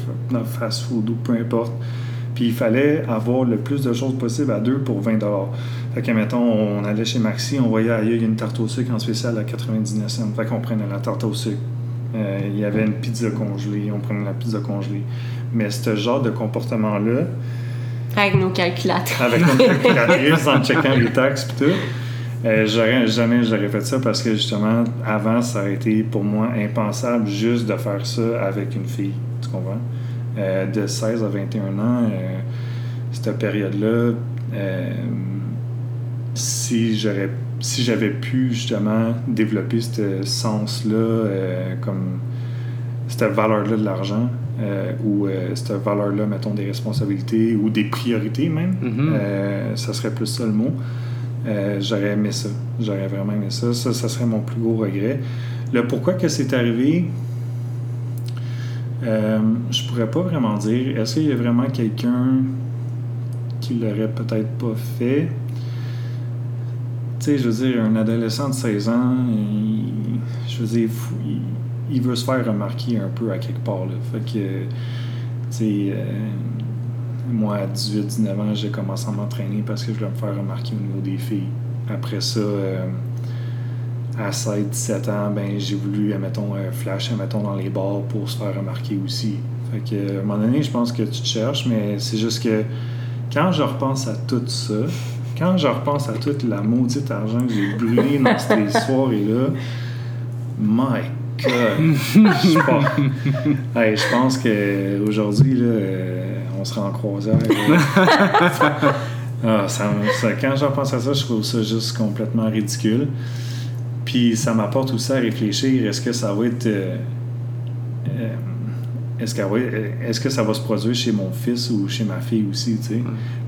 fast-food ou peu importe. Puis il fallait avoir le plus de choses possible à deux pour 20 Fait que, mettons, on allait chez Maxi, on voyait ailleurs, il y a une tarte au sucre en spécial à 99 cents. Fait qu'on prenait la tarte au sucre. Euh, il y avait une pizza congelée, on prenait la pizza congelée. Mais ce genre de comportement-là. Avec nos calculatrices. Avec nos calculatrices, en checkant les taxes et tout. Euh, j'aurais, jamais j'aurais fait ça parce que justement, avant, ça aurait été pour moi impensable juste de faire ça avec une fille. Tu comprends? Euh, de 16 à 21 ans, cette période-là, si j'aurais si j'avais pu justement développer ce sens-là, euh, comme cette valeur-là de l'argent, euh, ou euh, cette valeur-là, mettons, des responsabilités ou des priorités même, mm-hmm. ça serait plus ça le mot. j'aurais aimé ça. J'aurais vraiment aimé ça. Ça, ça serait mon plus gros regret. Le pourquoi que c'est arrivé, je pourrais pas vraiment dire. Est-ce qu'il y a vraiment quelqu'un qui l'aurait peut-être pas fait? Je veux dire, un adolescent de 16 ans, je veux dire, il, veut se faire remarquer un peu à quelque part. Là. Fait que, sais, euh, moi, à 18-19 ans, j'ai commencé à m'entraîner parce que je voulais me faire remarquer au niveau des filles. Après ça, euh, à 16-17 ans, ben, j'ai voulu, mettons, euh, flasher, mettons, dans les bars pour se faire remarquer aussi. Fait que, à un moment donné, je pense que tu te cherches, mais c'est juste que quand je repense à tout ça, quand je repense à toute la maudite argent que j'ai brûlé dans ces soirées-là, my God! je pense, hey, je pense qu'aujourd'hui, euh, on sera en croisière. ah, ça, ça, quand je repense à ça, je trouve ça juste complètement ridicule. Puis ça m'apporte aussi à réfléchir, est-ce que ça va être... Euh, euh, est-ce que, est que ça va se produire chez mon fils ou chez ma fille aussi, tu sais?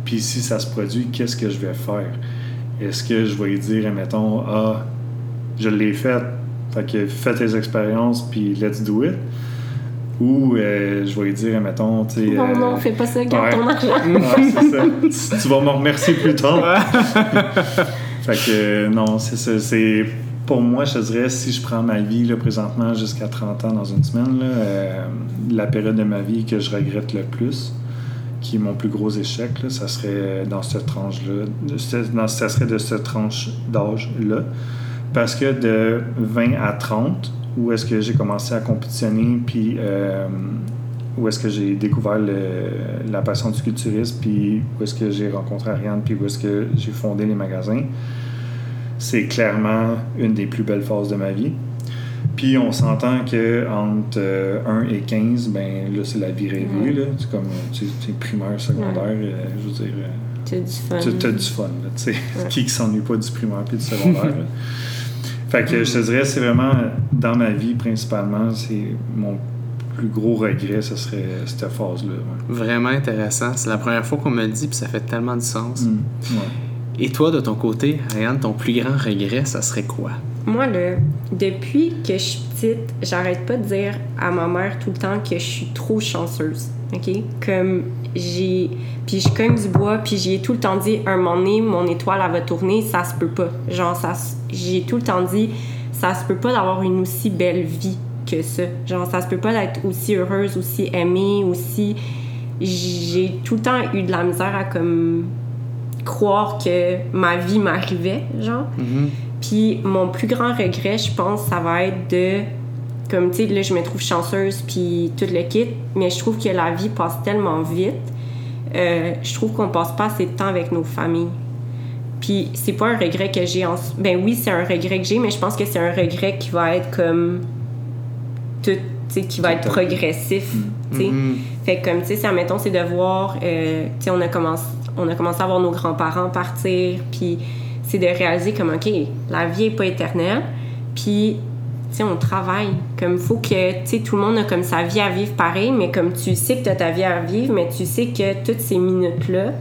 Puis si ça se produit, qu'est-ce que je vais faire? Est-ce que je vais lui dire, mettons, ah, je l'ai fait, fait que fais tes expériences, puis let's do it? Ou euh, je vais lui dire, mettons, tu sais. Non, non, fais pas ça, garde ton argent. c'est ça. Tu, tu vas me remercier plus tard. fait que non, c'est ça. C'est pour moi, je te dirais, si je prends ma vie là, présentement jusqu'à 30 ans dans une semaine, euh, la période de ma vie que je regrette le plus, qui est mon plus gros échec, là, ça serait dans cette tranche-là, ça serait de cette tranche d'âge-là. Parce que de 20 à 30, où est-ce que j'ai commencé à compétitionner, puis euh, où est-ce que j'ai découvert la passion du culturisme, puis où est-ce que j'ai rencontré Ariane, puis où est-ce que j'ai fondé les magasins, c'est clairement une des plus belles phases de ma vie. Puis on s'entend que entre 1 euh, et 15, ben là, c'est la vie rêvée. Là. C'est comme tu es primaire, secondaire, euh, je veux dire. Euh, tu as du fun. Tu as du fun, là, tu sais. Qui ne s'ennuie pas du primaire puis du secondaire. fait que je te dirais, c'est vraiment dans ma vie principalement, c'est mon plus gros regret, ce serait cette phase-là. Vraiment intéressant. C'est la première fois qu'on me le dit, puis ça fait tellement du sens. Mm. Et toi, de ton côté, Ariane, ton plus grand regret, ça serait quoi? Moi, là, depuis que je suis petite, j'arrête pas de dire à ma mère tout le temps que je suis trop chanceuse. OK? Comme j'ai. Puis je cogne du bois, puis j'ai tout le temps dit, un moment donné, mon étoile, elle va tourner, ça se peut pas. Genre, ça, j'ai tout le temps dit, ça se peut pas d'avoir une aussi belle vie que ça. Genre, ça se peut pas d'être aussi heureuse, aussi aimée, aussi. J'ai tout le temps eu de la misère à comme croire que ma vie m'arrivait, genre. Mm-hmm. Puis mon plus grand regret, je pense, ça va être de. Comme, tu sais, là, je me trouve chanceuse, puis tout le kit, mais je trouve que la vie passe tellement vite. Euh, je trouve qu'on passe pas assez de temps avec nos familles. Puis c'est pas un regret que j'ai en. Ben oui, c'est un regret que j'ai, mais je pense que c'est un regret qui va être comme. Tout. Qui va être progressif. Mm-hmm. Fait que, comme, tu sais, ça, mettons, c'est de voir. Euh, tu sais, on a commencé on a commencé à voir nos grands-parents partir, puis c'est de réaliser comme, OK, la vie est pas éternelle, puis, tu sais, on travaille. Comme, faut que, tu sais, tout le monde a comme sa vie à vivre pareil, mais comme tu sais que tu as ta vie à vivre, mais tu sais que toutes ces minutes-là,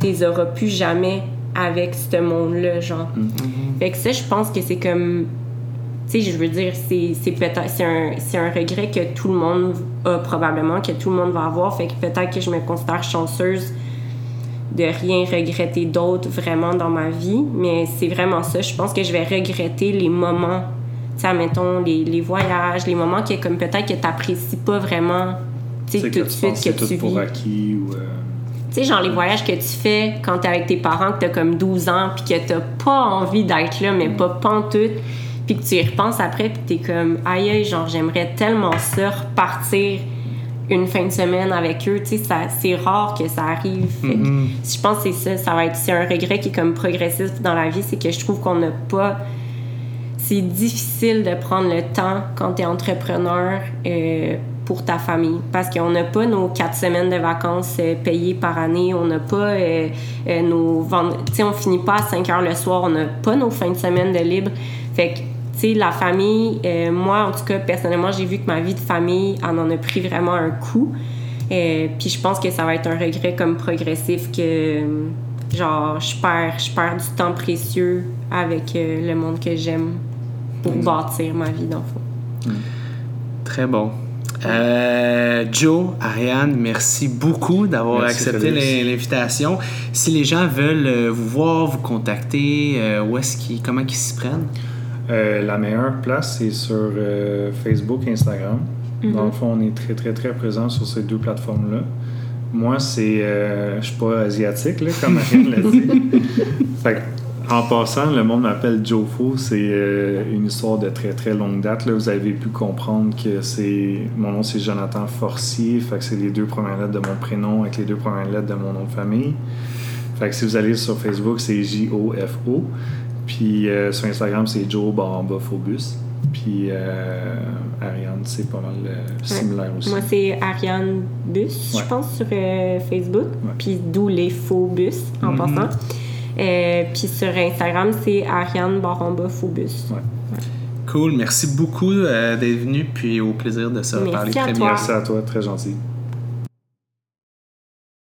tu les auras plus jamais avec ce monde-là, genre. Mm-hmm. Fait que ça, je pense que c'est comme tu sais, je veux dire, c'est peut-être c'est un, un, regret que tout le monde a probablement, que tout le monde va avoir. Fait que peut-être que je me considère chanceuse de rien regretter d'autre vraiment dans ma vie, mais c'est vraiment ça. Je pense que je vais regretter les moments, tu sais, mettons, les, les, voyages, les moments que, comme peut-être que tu n'apprécies pas vraiment, tu sais, tout de suite que tu pour acquis ou... Euh, tu sais, genre les voyages que tu fais quand tu es avec tes parents, que tu as comme 12 ans, puis que tu pas envie d'être là, mais pas pantoute, puis que tu y repenses après, puis tu es comme, aïe, genre, j'aimerais tellement ça, repartir une fin de semaine avec eux. Tu sais, c'est rare que ça arrive. Mm-hmm. Je pense que c'est ça. Ça va être c'est un regret qui est comme progressif dans la vie, c'est que je trouve qu'on n'a pas. C'est difficile de prendre le temps quand tu es entrepreneur euh, pour ta famille parce qu'on n'a pas nos quatre semaines de vacances euh, payées par année. On n'a pas euh, nos. Tu sais, on finit pas à 5 heures le soir. On n'a pas nos fins de semaine de libre. Fait que tu sais, la famille, euh, moi, en tout cas, personnellement, j'ai vu que ma vie de famille en en a pris vraiment un coup. Euh, puis je pense que ça va être un regret comme progressif que, genre, je perds, je perds du temps précieux avec euh, le monde que j'aime pour bâtir ma vie d'enfant. Très bon. Joe, Ariane, merci beaucoup d'avoir accepté l'invitation. Si les gens veulent vous voir, vous contacter, où est-ce qu'ils, comment ils s'y prennent? Euh, la meilleure place, c'est sur euh, Facebook et Instagram. Mm-hmm. Dans le fond, on est très, très, très présent sur ces deux plateformes-là. Moi, c'est. Euh, je suis pas asiatique, là, comme Marine l'a dit. fait En passant, le monde m'appelle Joe Fo. C'est euh, une histoire de très très longue date. Là. Vous avez pu comprendre que c'est mon nom c'est Jonathan Forcier. Fait que c'est les deux premières lettres de mon prénom avec les deux premières lettres de mon nom de famille. Fait que si vous allez sur Facebook, c'est J-O-F-O. Puis euh, sur Instagram, c'est Joe Baramba Phobus. Puis euh, Ariane, c'est pas mal euh, similaire aussi. Moi, c'est Ariane Bus, Ouais. je pense, sur euh, Facebook. Ouais. Puis d'où les faux bus, en Mhm. passant. Euh, puis sur Instagram, c'est Ariane Baramba Faux Bus. Ouais. Cool. Merci beaucoup euh, d'être venu. Puis au plaisir de se Merci reparler à très toi. bientôt. Merci à toi, très gentil.